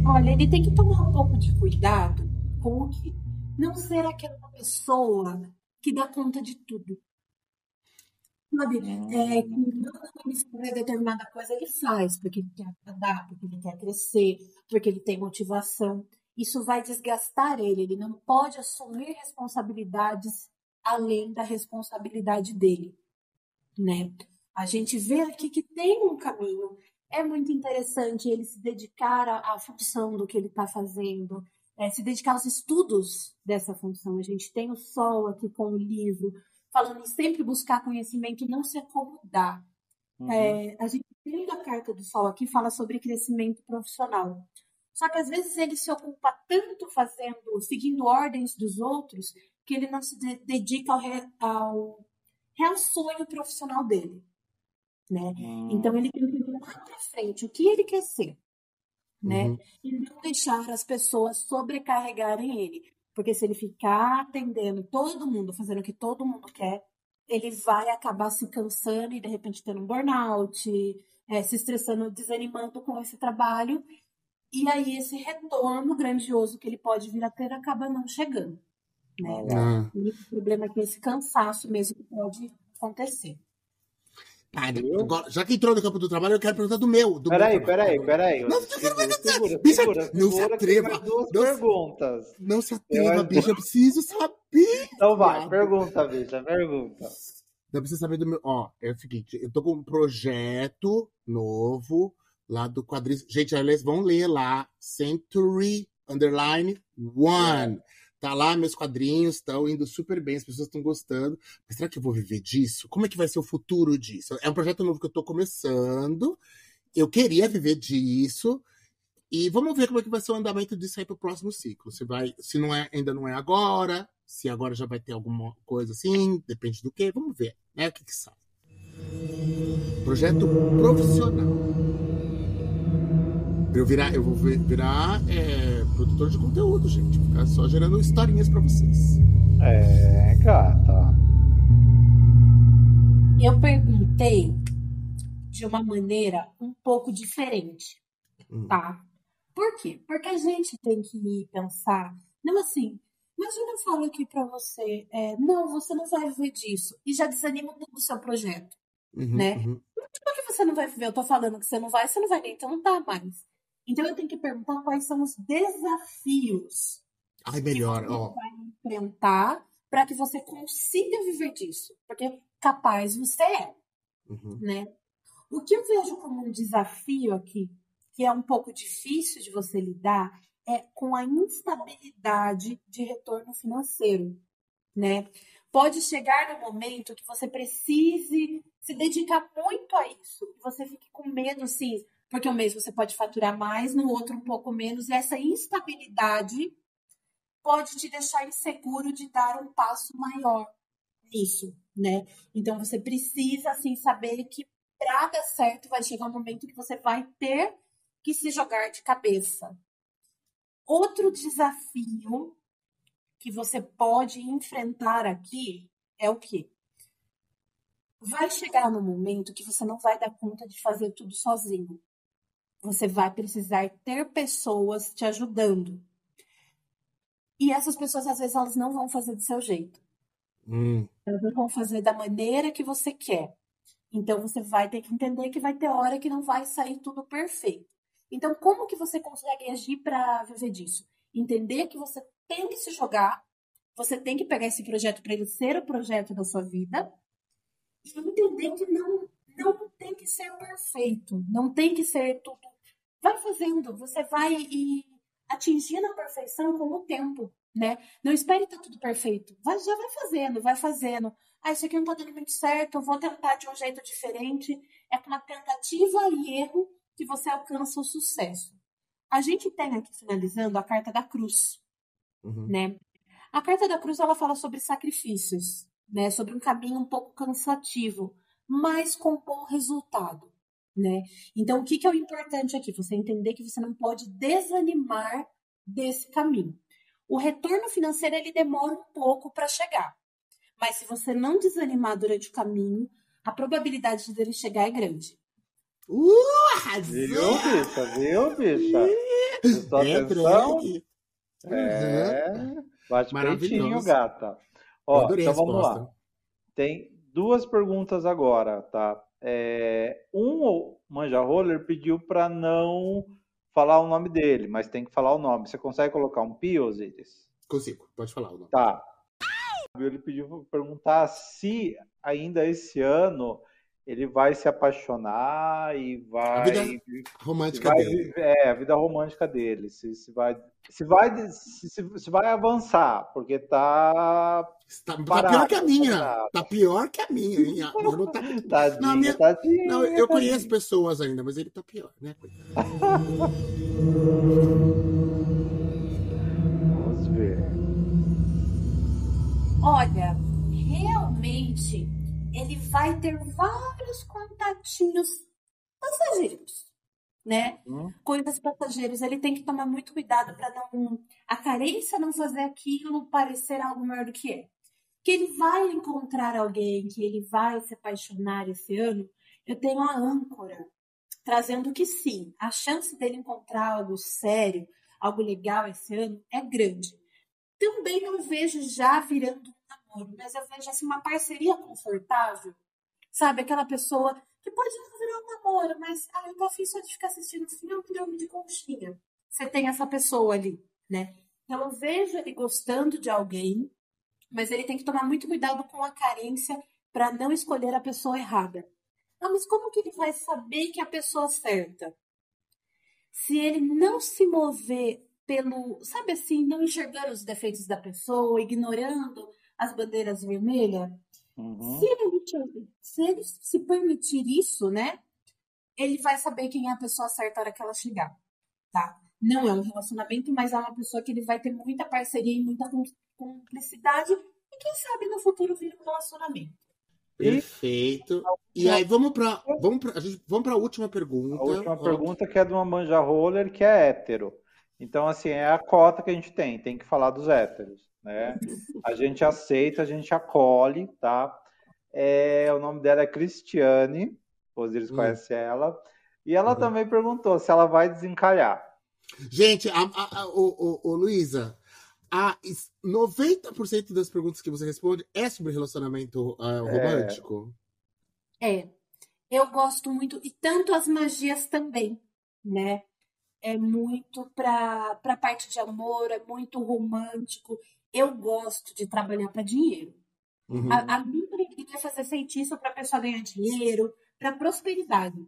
Olha, ele tem que tomar um pouco de cuidado com o que não ser aquela pessoa que dá conta de tudo. Sabe? É, quando ele fazer determinada coisa, ele faz, porque ele quer agradar, porque ele quer crescer, porque ele tem motivação. Isso vai desgastar ele, ele não pode assumir responsabilidades além da responsabilidade dele, né? A gente vê aqui que tem um caminho, é muito interessante ele se dedicar à, à função do que ele está fazendo, é, se dedicar aos estudos dessa função. A gente tem o Sol aqui com o livro, falando em sempre buscar conhecimento, não se acomodar. Uhum. É, a gente tem a carta do Sol aqui, fala sobre crescimento profissional. Só que às vezes ele se ocupa tanto fazendo, seguindo ordens dos outros, que ele não se dedica ao, re, ao real sonho profissional dele né? Uhum. Então ele tem que ir lá para frente o que ele quer ser, né? Uhum. E não deixar as pessoas sobrecarregarem ele, porque se ele ficar atendendo todo mundo, fazendo o que todo mundo quer, ele vai acabar se cansando e de repente tendo um burnout, é, se estressando, desanimando com esse trabalho. E aí esse retorno grandioso que ele pode vir a ter acaba não chegando. Né? E o problema é que esse cansaço mesmo pode acontecer. Agora, já que entrou no campo do trabalho, eu quero perguntar do meu. Do peraí, meu peraí, peraí. Não, segura, segura, bicha, segura, não se atreva. Duas não, perguntas. Não se atreva, bicha, eu preciso saber. Então vai, pergunta, bicha, pergunta. Não precisa saber do meu. Ó, é o seguinte, eu tô com um projeto novo lá do quadrinho. Gente, aliás, vão ler lá. Century Underline One. É. Tá lá, meus quadrinhos estão indo super bem, as pessoas estão gostando. Mas será que eu vou viver disso? Como é que vai ser o futuro disso? É um projeto novo que eu tô começando. Eu queria viver disso. E vamos ver como é que vai ser o andamento disso aí pro próximo ciclo. Se vai, se não é, ainda não é agora, se agora já vai ter alguma coisa assim, depende do que, vamos ver, né? O que que sai. Projeto profissional eu virar, eu vou virar é, produtor de conteúdo, gente. Ficar só gerando historinhas para vocês. É, gata. Eu perguntei de uma maneira um pouco diferente, hum. tá? Por quê? Porque a gente tem que pensar, não assim, imagina eu falo aqui para você, é, não, você não vai viver disso, e já desanima todo o seu projeto, uhum, né? Uhum. Por que você não vai viver? Eu tô falando que você não vai, você não vai nem, então não tá mais. Então eu tenho que perguntar quais são os desafios Ai, melhor, que você ó. vai enfrentar para que você consiga viver disso. Porque capaz você é. Uhum. Né? O que eu vejo como um desafio aqui, que é um pouco difícil de você lidar, é com a instabilidade de retorno financeiro. Né? Pode chegar no momento que você precise se dedicar muito a isso, que você fique com medo, assim, porque um mês você pode faturar mais, no outro um pouco menos, e essa instabilidade pode te deixar inseguro de dar um passo maior nisso, né? Então você precisa assim saber que para dar certo vai chegar um momento que você vai ter que se jogar de cabeça. Outro desafio que você pode enfrentar aqui é o quê? Vai chegar no momento que você não vai dar conta de fazer tudo sozinho. Você vai precisar ter pessoas te ajudando. E essas pessoas, às vezes, elas não vão fazer do seu jeito. Hum. Elas não vão fazer da maneira que você quer. Então, você vai ter que entender que vai ter hora que não vai sair tudo perfeito. Então, como que você consegue agir para viver disso? Entender que você tem que se jogar, você tem que pegar esse projeto para ele ser o projeto da sua vida e entender que não, não tem que ser perfeito, não tem que ser tudo. Vai fazendo, você vai e atingindo a perfeição com o tempo, né? Não espere estar tudo perfeito. Vai, já vai fazendo, vai fazendo. Ah, isso aqui não está dando muito certo, eu vou tentar de um jeito diferente. É com uma tentativa e erro que você alcança o sucesso. A gente tem aqui, finalizando, a carta da cruz, Uhum. né? A carta da cruz, ela fala sobre sacrifícios, né? Sobre um caminho um pouco cansativo, mas com bom resultado, né? Então, o que, que é o importante aqui? Você entender que você não pode desanimar desse caminho. O retorno financeiro, ele demora um pouco para chegar. Mas se você não desanimar durante o caminho, a probabilidade dele chegar é grande. Uh, Viu, bicha? Viu, bicha? Prestou É, atenção? Uhum. É. Bate peitinho, gata. Ó, então vamos lá. Tem duas perguntas agora, tá? É, um manja roller pediu para não falar o nome dele, mas tem que falar o nome. Você consegue colocar um pi, Osiris? Consigo, pode falar o nome. Tá. Ele pediu para perguntar se ainda esse ano ele vai se apaixonar e vai, vida se Romântica vai dele. viver- é, a vida romântica dele, se, se vai, se vai, se, se- se vai avançar, porque tá Tá, tá Parado, pior que a minha. parado. Tá pior que a minha. hein? A minha não tá... tadinho, Não, minha- tadinho. Não, eu conheço pessoas ainda, mas ele tá pior, né? Vamos ver. Olha, realmente ele vai ter vários contatinhos passageiros, né? Hum? Coisas passageiras, ele tem que tomar muito cuidado para não a carência não fazer aquilo parecer algo maior do que é. Que ele vai encontrar alguém, que ele vai se apaixonar esse ano. Eu tenho a âncora trazendo que sim, a chance dele encontrar algo sério, algo legal esse ano é grande. Também não vejo já virando namoro, mas eu vejo assim uma parceria confortável. Sabe, aquela pessoa que pode virar um namoro, mas ah, eu tô afim só de ficar assistindo filme e dormir de conchinha. Você tem essa pessoa ali, né? Então eu vejo ele gostando de alguém, mas ele tem que tomar muito cuidado com a carência para não escolher a pessoa errada. Ah, mas como que ele vai saber que é a pessoa certa? Se ele não se mover pelo, sabe assim, não enxergando os defeitos da pessoa, ignorando as bandeiras vermelhas, Uhum. se ele, se ele se permitir isso, né? Ele vai saber quem é a pessoa certa na hora que ela chegar, tá? Não é um relacionamento, mas é uma pessoa que ele vai ter muita parceria e muita cum- cumplicidade. E quem sabe no futuro vira um relacionamento. Perfeito. E aí, vamos pra, vamos pra, vamos pra última pergunta. A última Ó, pergunta que é de uma manja roller que é hétero. Então, assim, é a cota que a gente tem, tem que falar dos héteros, né? A gente aceita, a gente acolhe, tá? É, o nome dela é Cristiane, Osiris Hum. conhece ela. E ela Uhum. também perguntou se ela vai desencalhar. Gente, a, a, a, o, o, o Luísa, a es- 90% das perguntas que você responde é sobre relacionamento ah, romântico. É, eu gosto muito, e tanto as magias também, né? É muito para para parte de amor, é muito romântico. Eu gosto de trabalhar para dinheiro. Uhum. A, a minha ideia é fazer feitiço para a pessoa ganhar dinheiro, para prosperidade.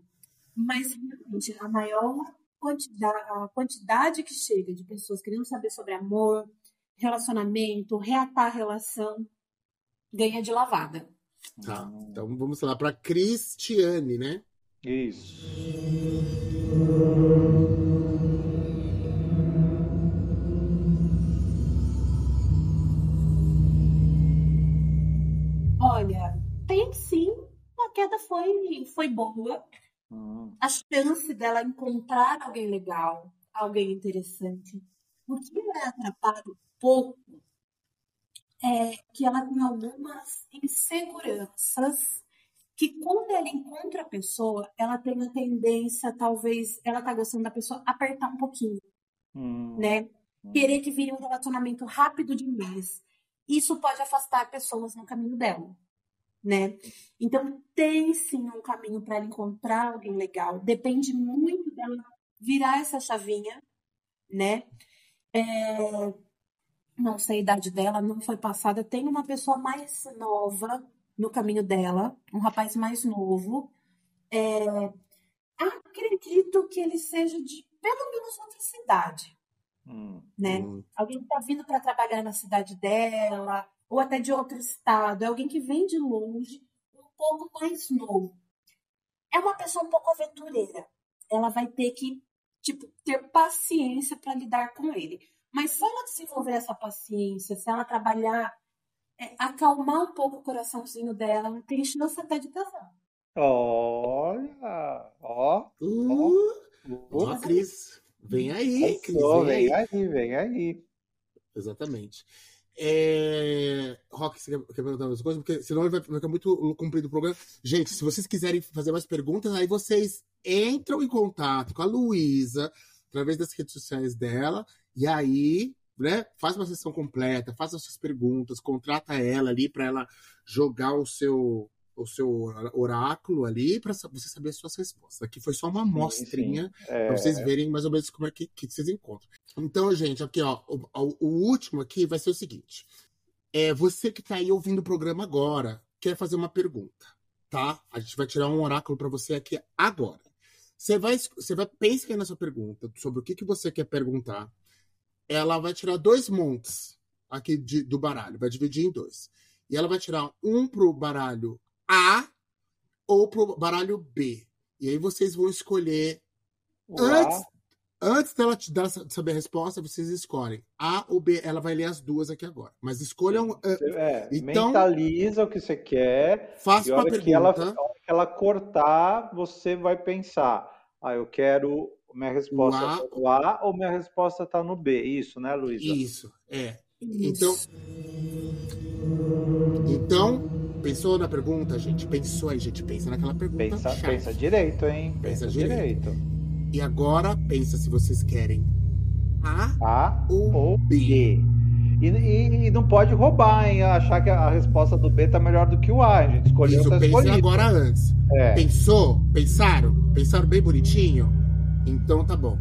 Mas realmente, a maior quantidade, a quantidade que chega de pessoas querendo saber sobre amor, relacionamento, reatar a relação, ganha de lavada. Tá. Então vamos lá para Cristiane, né? Isso. Queda foi, foi boa. Hum. A chance dela encontrar alguém legal, alguém interessante. O que me atrapalha um pouco é que ela tem algumas inseguranças que quando ela encontra a pessoa, ela tem a tendência, talvez, ela tá gostando da pessoa, apertar um pouquinho, Hum, né? hum. Querer que vire um relacionamento rápido demais. Isso pode afastar pessoas no caminho dela, né? Então, tem sim um caminho para ela encontrar alguém legal. Depende muito dela virar essa chavinha, né? É, não sei a idade dela, não foi passada. Tem uma pessoa mais nova no caminho dela, um rapaz mais novo. É, acredito que ele seja de pelo menos outra cidade, Hum. né? Hum, Alguém está vindo para trabalhar na cidade dela, ou até de outro estado. É alguém que vem de longe, um pouco mais novo. É uma pessoa um pouco aventureira. Ela vai ter que, tipo, ter paciência para lidar com ele. Mas se ela desenvolver essa paciência, se ela trabalhar, é, acalmar um pouco o coraçãozinho dela, tem chance até de casar. Olha, ó, uh, ó, ó, Cris. Vem aí, Cris. Vem vem aí. aí, vem aí. Exatamente. É... Rock, você quer, quer perguntar mais coisas? Porque senão vai ficar muito comprido o programa. Gente, se vocês quiserem fazer mais perguntas, aí vocês entram em contato com a Luísa através das redes sociais dela. E aí, né, faz uma sessão completa, faz as suas perguntas, contrata ela ali para ela jogar o seu o seu oráculo ali para você saber as suas respostas. Aqui foi só uma amostrinha É, Pra vocês verem mais ou menos como é que, que vocês encontram. Então, gente, aqui, ó, o, o- último aqui vai ser o seguinte. É você que tá aí ouvindo o programa agora, quer fazer uma pergunta, tá? A gente vai tirar um oráculo para você aqui agora. Você vai, você vai pensar aí na sua pergunta sobre o que, que você quer perguntar. Ela vai tirar dois montes aqui de- do baralho, vai dividir em dois. E ela vai tirar um pro baralho A ou pro baralho B. E aí vocês vão escolher Antes, antes dela te dar saber a resposta, vocês escolhem A ou B. Ela vai ler as duas aqui agora. Mas escolham. é, Então- mentaliza o que você quer. faça uma hora que ela, pergunta. a hora que ela cortar, você vai pensar: ah, eu quero. Minha resposta O A. tá no A ou minha resposta tá no B? Isso, né, Luísa? Isso, é. Então, Isso. então, pensou na pergunta, gente? Pensou aí, gente? Pensa naquela pergunta. Pensa, chave. pensa direito, hein? Pensa Pensa, direito. direito. E agora, pensa se vocês querem A A ou ou B. B. E, e- e não pode roubar, hein? Achar que a resposta do B tá melhor do que o A. A gente escolheu, Isso, tá agora antes. É. Pensou? Pensaram? Pensaram bem bonitinho? Então tá bom.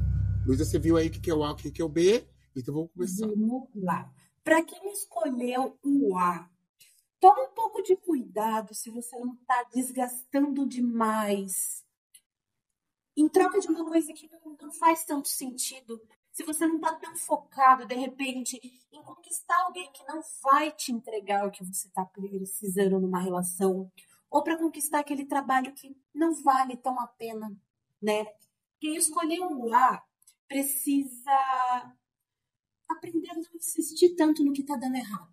Luísa, você viu aí o que que é o A e o que que é o B? Então vamos começar. Vamos lá. Para quem escolheu o A, toma um pouco de cuidado se você não está desgastando demais. Em troca de uma coisa que não, faz tanto sentido. Se você não está tão focado, de repente, em conquistar alguém que não vai te entregar o que você está precisando numa relação, ou para conquistar aquele trabalho que não vale tão a pena, né? Quem escolheu o A precisa aprender a não insistir tanto no que tá dando errado.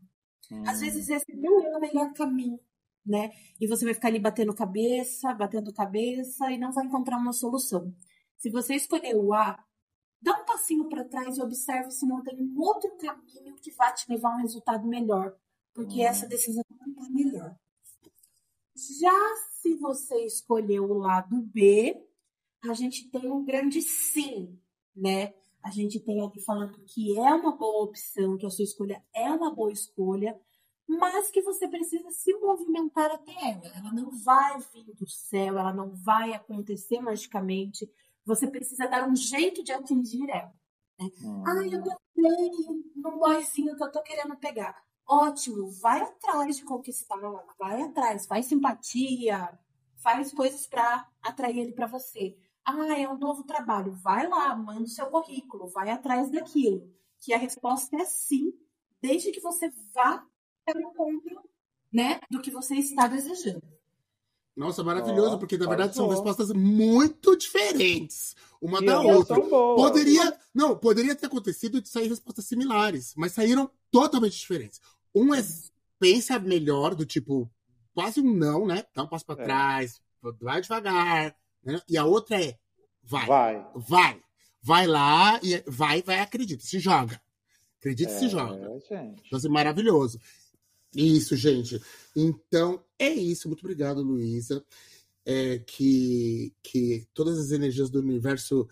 Às Hum. vezes esse não é o melhor caminho, né? E você vai ficar ali batendo cabeça, batendo cabeça e não vai encontrar uma solução. Se você escolher o A, dá um passinho para trás e observe se não tem um outro caminho que vai te levar a um resultado melhor, porque Hum. essa decisão não tá melhor. Já se você escolher o lado B, a gente tem um grande sim, né? A gente tem aqui falando que é uma boa opção, que a sua escolha é uma boa escolha, mas que você precisa se movimentar até ela. Ela não vai vir do céu, ela não vai acontecer magicamente. Você precisa dar um jeito de atingir ela. Hum. Ah, eu gostei no boyzinho que eu tô querendo pegar. Ótimo, vai atrás de conquistá-la, vai atrás, faz simpatia, faz coisas para atrair ele para você. Ah, é um novo trabalho, vai lá, manda o seu currículo, vai atrás daquilo. Que a resposta é sim, desde que você vá para o encontro, né, do que você está desejando. Nossa, maravilhoso, Ó, porque na verdade são respostas muito diferentes uma E da outra. Poderia, não, poderia ter acontecido de sair respostas similares, mas saíram totalmente diferentes. Um é pensa melhor, do tipo, quase um não, né? Dá um passo pra É. trás, vai devagar, né? E a outra é vai, vai, Vai. vai, lá e vai, vai, acredita, se joga. Acredita e se É, joga. gente. Então, assim, maravilhoso. Isso, gente. Então, é isso. Muito obrigado, Luísa. É, que, que todas as energias do universo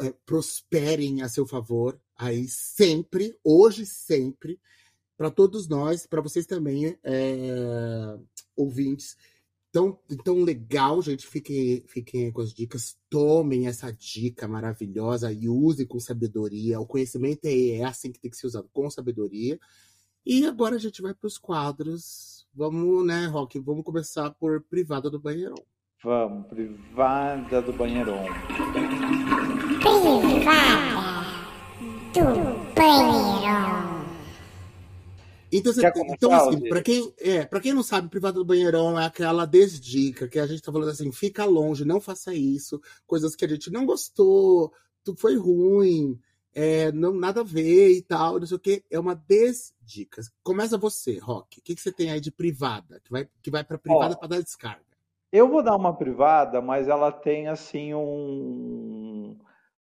é, prosperem a seu favor, aí sempre, hoje sempre, para todos nós, para vocês também, é, ouvintes. Tão, tão legal, gente. Fiquem, fiquem com as dicas. Tomem essa dica maravilhosa e usem com sabedoria. O conhecimento é, é assim que tem que ser usado, com sabedoria. E agora a gente vai para os quadros. Vamos, né, Rock? Vamos começar por Privada do Banheirão. Vamos, Privada do Banheirão. Privada do Banheirão. Então, você, então assim, para quem, é, pra quem não sabe, privada do banheirão é aquela desdica que a gente tá falando assim, fica longe, não faça isso, coisas que a gente não gostou, tudo foi ruim, é, não nada a ver e tal, não sei o que, é uma desdica. Começa você, Rock. O que, que você tem aí de privada, que vai, que vai para privada para dar descarga? Eu vou dar uma privada, mas ela tem assim um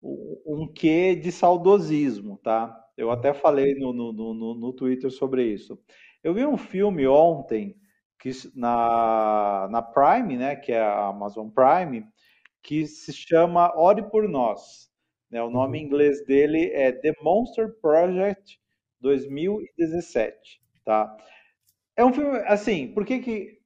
um quê de saudosismo, tá? Eu até falei no, no, no, no Twitter sobre isso. Eu vi um filme ontem que na, na Prime, né, que é a Amazon Prime, que se chama Ore por Nós. Né? O nome em uhum. inglês dele é The Monster Project 2017, tá? É um filme, assim, por que que...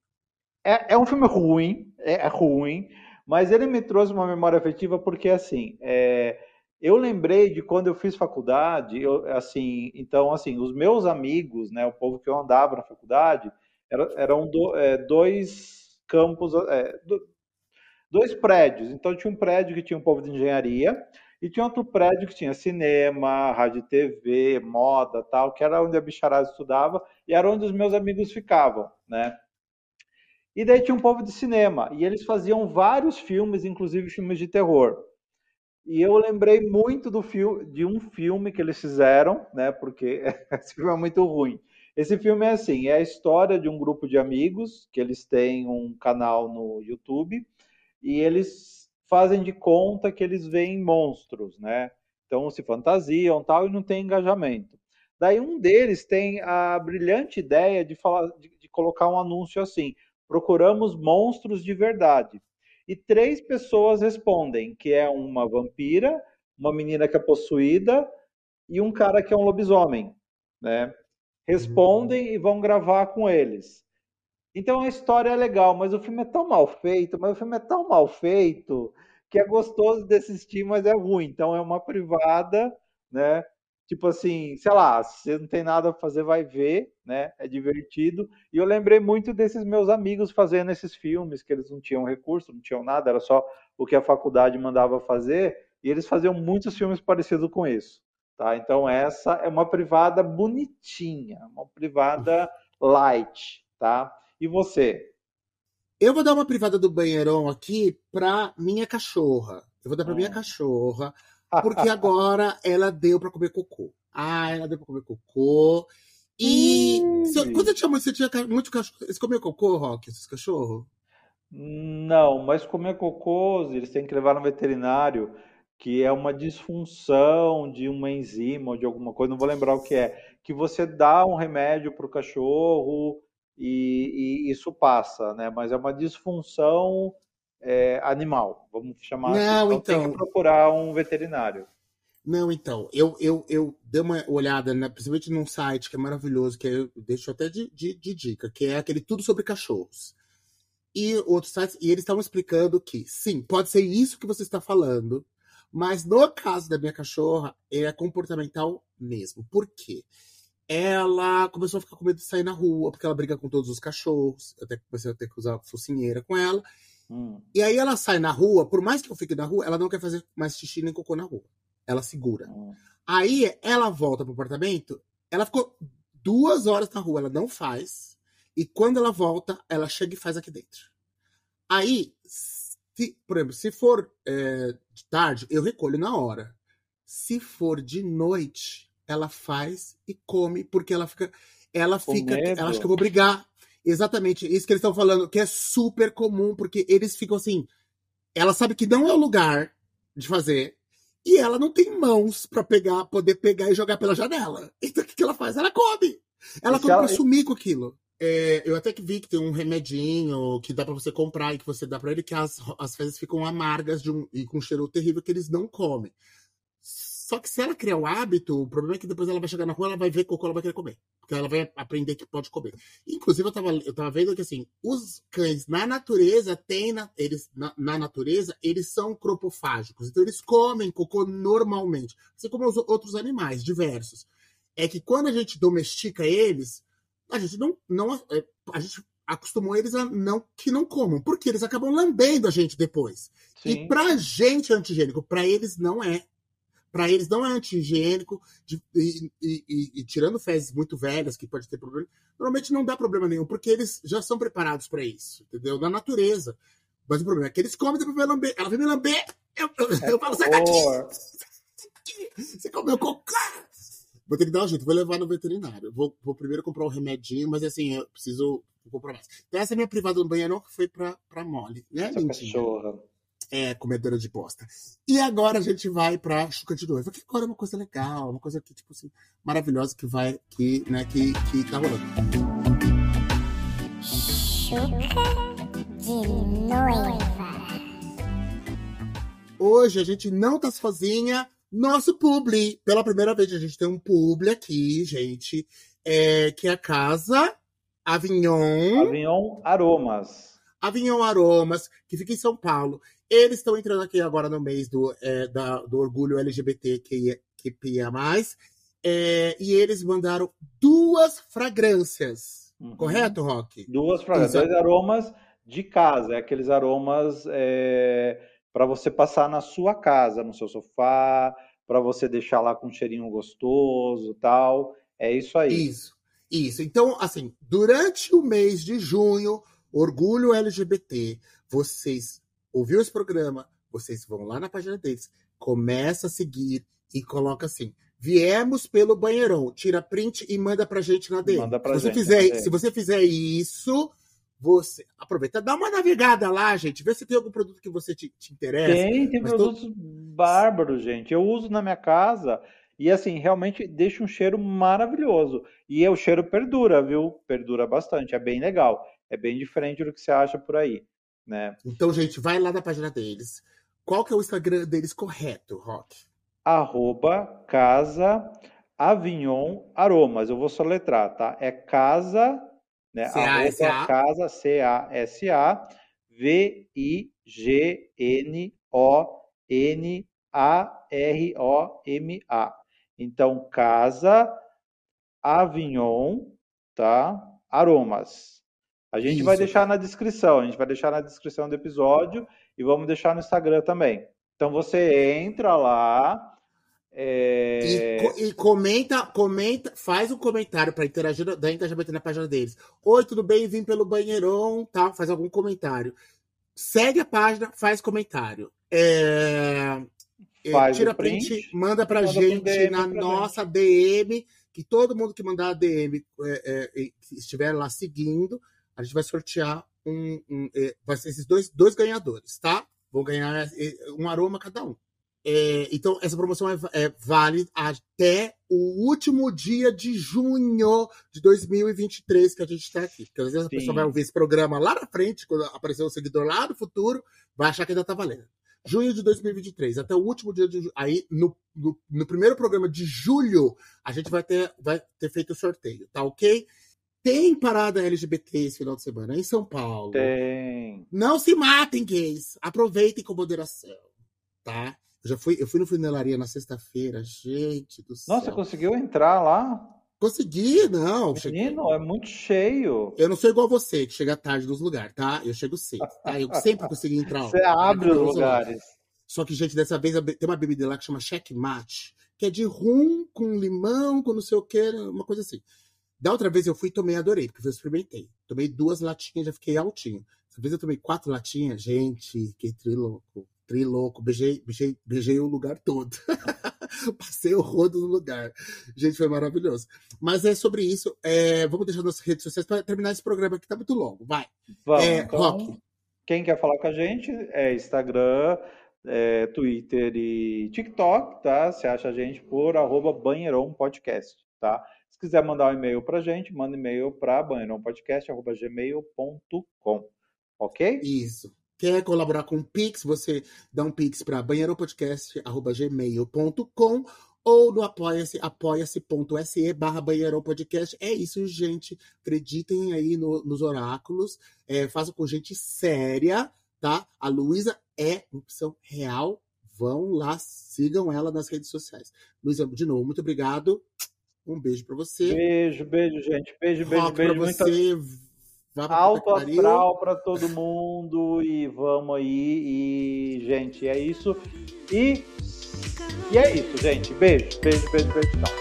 É, é um filme ruim, é, é ruim, mas ele me trouxe uma memória afetiva porque, assim, é, eu lembrei de quando eu fiz faculdade, eu, assim, então, assim, os meus amigos, né, o povo que eu andava na faculdade, era, eram do, é, dois campos, é, do, dois prédios. Então, tinha um prédio que tinha um povo de engenharia e tinha outro prédio que tinha cinema, rádio e TV, moda, tal, que era onde a bicharada estudava e era onde os meus amigos ficavam, né? E daí tinha um povo de cinema, e eles faziam vários filmes, inclusive filmes de terror. E eu lembrei muito do filme, de um filme que eles fizeram, né? Porque esse filme é muito ruim. Esse filme é assim, é a história de um grupo de amigos que eles têm um canal no YouTube e eles fazem de conta que eles veem monstros, né? Então se fantasiam, tal e não tem engajamento. Daí um deles tem a brilhante ideia de falar de, de colocar um anúncio assim: procuramos monstros de verdade. E três pessoas respondem, que é uma vampira, uma menina que é possuída e um cara que é um lobisomem, né? Respondem e vão gravar com eles. Então a história é legal, mas o filme é tão mal feito, mas o filme é tão mal feito que é gostoso de assistir, mas é ruim. Então é uma privada, né? Tipo assim, sei lá, se você não tem nada a fazer, vai ver, né? É divertido. E eu lembrei muito desses meus amigos fazendo esses filmes, que eles não tinham recurso, não tinham nada, era só o que a faculdade mandava fazer, e eles faziam muitos filmes parecidos com isso. Tá? Então essa é uma privada bonitinha, uma privada light, tá? E você? Eu vou dar uma privada do banheirão aqui para minha cachorra. Eu vou dar para hum. minha cachorra porque agora ela deu para comer cocô. Ah, ela deu para comer cocô. E hum. quando você tinha, você tinha muito cachorro. Você comeu cocô, Rock, esses cachorros? Não, mas comer cocô, eles têm que levar no veterinário, que é uma disfunção de uma enzima ou de alguma coisa, não vou lembrar o que é, que você dá um remédio para o cachorro e, e, isso passa, né? Mas é uma disfunção é, animal, vamos chamar não, assim. Então, então, tem que procurar um veterinário. Não, então, eu, eu, eu dei uma olhada, né, principalmente num site que é maravilhoso, que eu deixo até de, de, de dica, que é aquele Tudo Sobre Cachorros. E outros sites, e eles estavam explicando que, sim, pode ser isso que você está falando, mas no caso da minha cachorra, é comportamental mesmo. Por quê? Ela começou a ficar com medo de sair na rua, porque ela briga com todos os cachorros. Eu até comecei a ter que usar focinheira com ela. Hum. E aí ela sai na rua, por mais que eu fique na rua, ela não quer fazer mais xixi nem cocô na rua. Ela segura. Hum. Aí ela volta pro apartamento, ela ficou duas horas na rua, ela não faz. E quando ela volta, ela chega e faz aqui dentro. Aí, se, por exemplo, se for é, de tarde, eu recolho na hora. Se for de noite, ela faz e come, porque ela fica. Ela fica. Ela acha que eu vou brigar. Exatamente, isso que eles estão falando, que é super comum, porque eles ficam assim. Ela sabe que não é o lugar de fazer, e ela não tem mãos para pegar, poder pegar e jogar pela janela. Então o que, que ela faz? Ela come. Ela come ela... pra sumir com aquilo. É, eu até que vi que tem um remedinho que dá para você comprar e que você dá para ele, que as, as fezes ficam amargas um, e com um cheiro terrível que eles não comem. Só que se ela criar o hábito, o problema é que depois ela vai chegar na rua, ela vai ver cocô, ela vai querer comer. Porque ela vai aprender que pode comer. Inclusive, eu tava, eu tava vendo que assim, os cães na natureza têm, na, eles, na, na, natureza, eles são cropofágicos. Então eles comem cocô normalmente. Assim como os outros animais, diversos. É que quando a gente domestica eles, a gente não. não é, a gente acostumou eles a não que não comam, porque eles acabam lambendo a gente depois. Sim. E pra gente é antigênico, pra eles não é para eles não é anti-higiênico, e, e, e, e, tirando fezes muito velhas, que pode ter problema, normalmente não dá problema nenhum, porque eles já são preparados para isso, entendeu? Na natureza. Mas o problema é que eles comem, depois vai lamber. Ela vem me lamber, eu, eu, eu falo, sai daqui! Você comeu cocô! Vou ter que dar um jeito, vou levar no veterinário. Vou, vou primeiro comprar um remedinho, mas assim, eu preciso comprar mais. Então, essa é minha privada no banheiro que foi pra, pra Molly, né, Essa cachorra é, comedora de bosta. E agora a gente vai pra Chuca de Noiva, que agora é uma coisa legal, uma coisa que, tipo assim, maravilhosa que vai, que, né, que, que tá rolando. Chuca de Noiva. Hoje a gente não tá sozinha, nosso publi. Pela primeira vez a gente tem um publi aqui, gente, é, que é a casa Avignon. Avignon Aromas. Avignon Aromas, que fica em São Paulo. Eles estão entrando aqui agora no mês do, é, da, do orgulho LGBTQIA+, é, e eles mandaram duas fragrâncias. Uhum. Correto, Rock? Duas fragrâncias, dois aromas de casa, é aqueles aromas é, para você passar na sua casa, no seu sofá, para você deixar lá com um cheirinho gostoso tal. É isso aí. Isso, isso. Então, assim, durante o mês de junho, Orgulho LGBT, vocês ouviu esse programa, vocês vão lá na página deles, começa a seguir e coloca assim: viemos pelo banheirão, tira print e manda pra gente na DM. Manda pra se, gente, você fizer, se você fizer isso, você aproveita, dá uma navegada lá, gente, vê se tem algum produto que você te, te interessa. Tem, tem produtos tô... bárbaros, gente. Eu uso na minha casa e assim, realmente deixa um cheiro maravilhoso. E o cheiro perdura, viu? Perdura bastante, é bem legal. É bem diferente do que você acha por aí. Né? Então, gente, vai lá na página deles. Qual que é o Instagram deles correto, Rock? Arroba Casa Avignon Aromas. Eu vou soletrar, tá? É Casa, né? Arroba Casa, C-A-S-A, V-I-G-N-O-N-A-R-O-M-A. Então, Casa Avignon, tá? Aromas. A gente Isso. vai deixar na descrição, a gente vai deixar na descrição do episódio e vamos deixar no Instagram também. Então você entra lá. É... E, e, comenta, comenta, faz um comentário para interagir, da engajamento na página deles. Oi, tudo bem? Vim pelo banheirão, tá? Faz algum comentário. Segue a página, faz comentário. É... é faz tira print, print, manda pra manda gente na pra nossa gente. DM, que todo mundo que mandar a DM é, é, estiver lá seguindo, a gente vai sortear um, um é, vai ser esses dois, dois ganhadores, tá? Vão ganhar é, um aroma cada um. É, então, essa promoção é, é vale até o último dia de junho de 2023 que a gente está aqui. Porque às vezes Sim. a pessoa vai ouvir esse programa lá na frente, quando aparecer o um seguidor lá no futuro, vai achar que ainda está valendo. Junho de 2023, até o último dia de Aí, no, no, no, primeiro programa de julho, a gente vai ter, vai ter feito o sorteio, tá ok? Tem parada LGBT esse final de semana em São Paulo. Tem. Não se matem, gays. Aproveitem com moderação, tá? Eu já fui, eu fui no Funelaria na sexta-feira, gente do céu. Nossa, conseguiu entrar lá? Consegui, não. Menino, cheguei... é muito cheio. Eu não sou igual você, que chega tarde nos lugares, tá? Eu chego cedo, tá? Eu sempre consegui entrar. Você abre os lugares. Só que, gente, dessa vez tem uma bebida lá que chama checkmate, que é de rum com limão, com não sei o que, uma coisa assim. Da outra vez eu fui e tomei adorei, porque eu experimentei. Tomei duas latinhas, já fiquei altinho. Essa vez eu tomei quatro latinhas, gente, fiquei trilouco. Trilouco, beijei, beijei, beijei o lugar todo. Passei o rodo no lugar. Gente, foi maravilhoso. Mas é sobre isso. É, vamos deixar nossas redes sociais para terminar esse programa que tá muito longo. Vai. Vamos. É, então, Rock. Quem quer falar com a gente é Instagram, é, Twitter e TikTok, tá? Você acha a gente por arroba Banheirão Podcast, tá? Quiser mandar um e-mail pra gente, manda e-mail para banheirãopodcast.gmail.com. Ok? Isso. Quer colaborar com o Pix, você dá um Pix para banheiropodcast.gmail.com ou no apoia-se, apoia-se.se barra podcast. É isso, gente. Acreditem aí no, nos oráculos. É, façam com gente séria, tá? A Luísa é opção real. Vão lá, sigam ela nas redes sociais. Luísa, de novo, muito obrigado. Um beijo para você. Beijo, beijo, gente. Beijo, beijo, Rock beijo. pra Muita... você. Vá pra Alto astral para todo mundo e vamos aí. E, gente, é isso. E, e é isso, gente. Beijo, beijo, beijo, beijo. Tchau.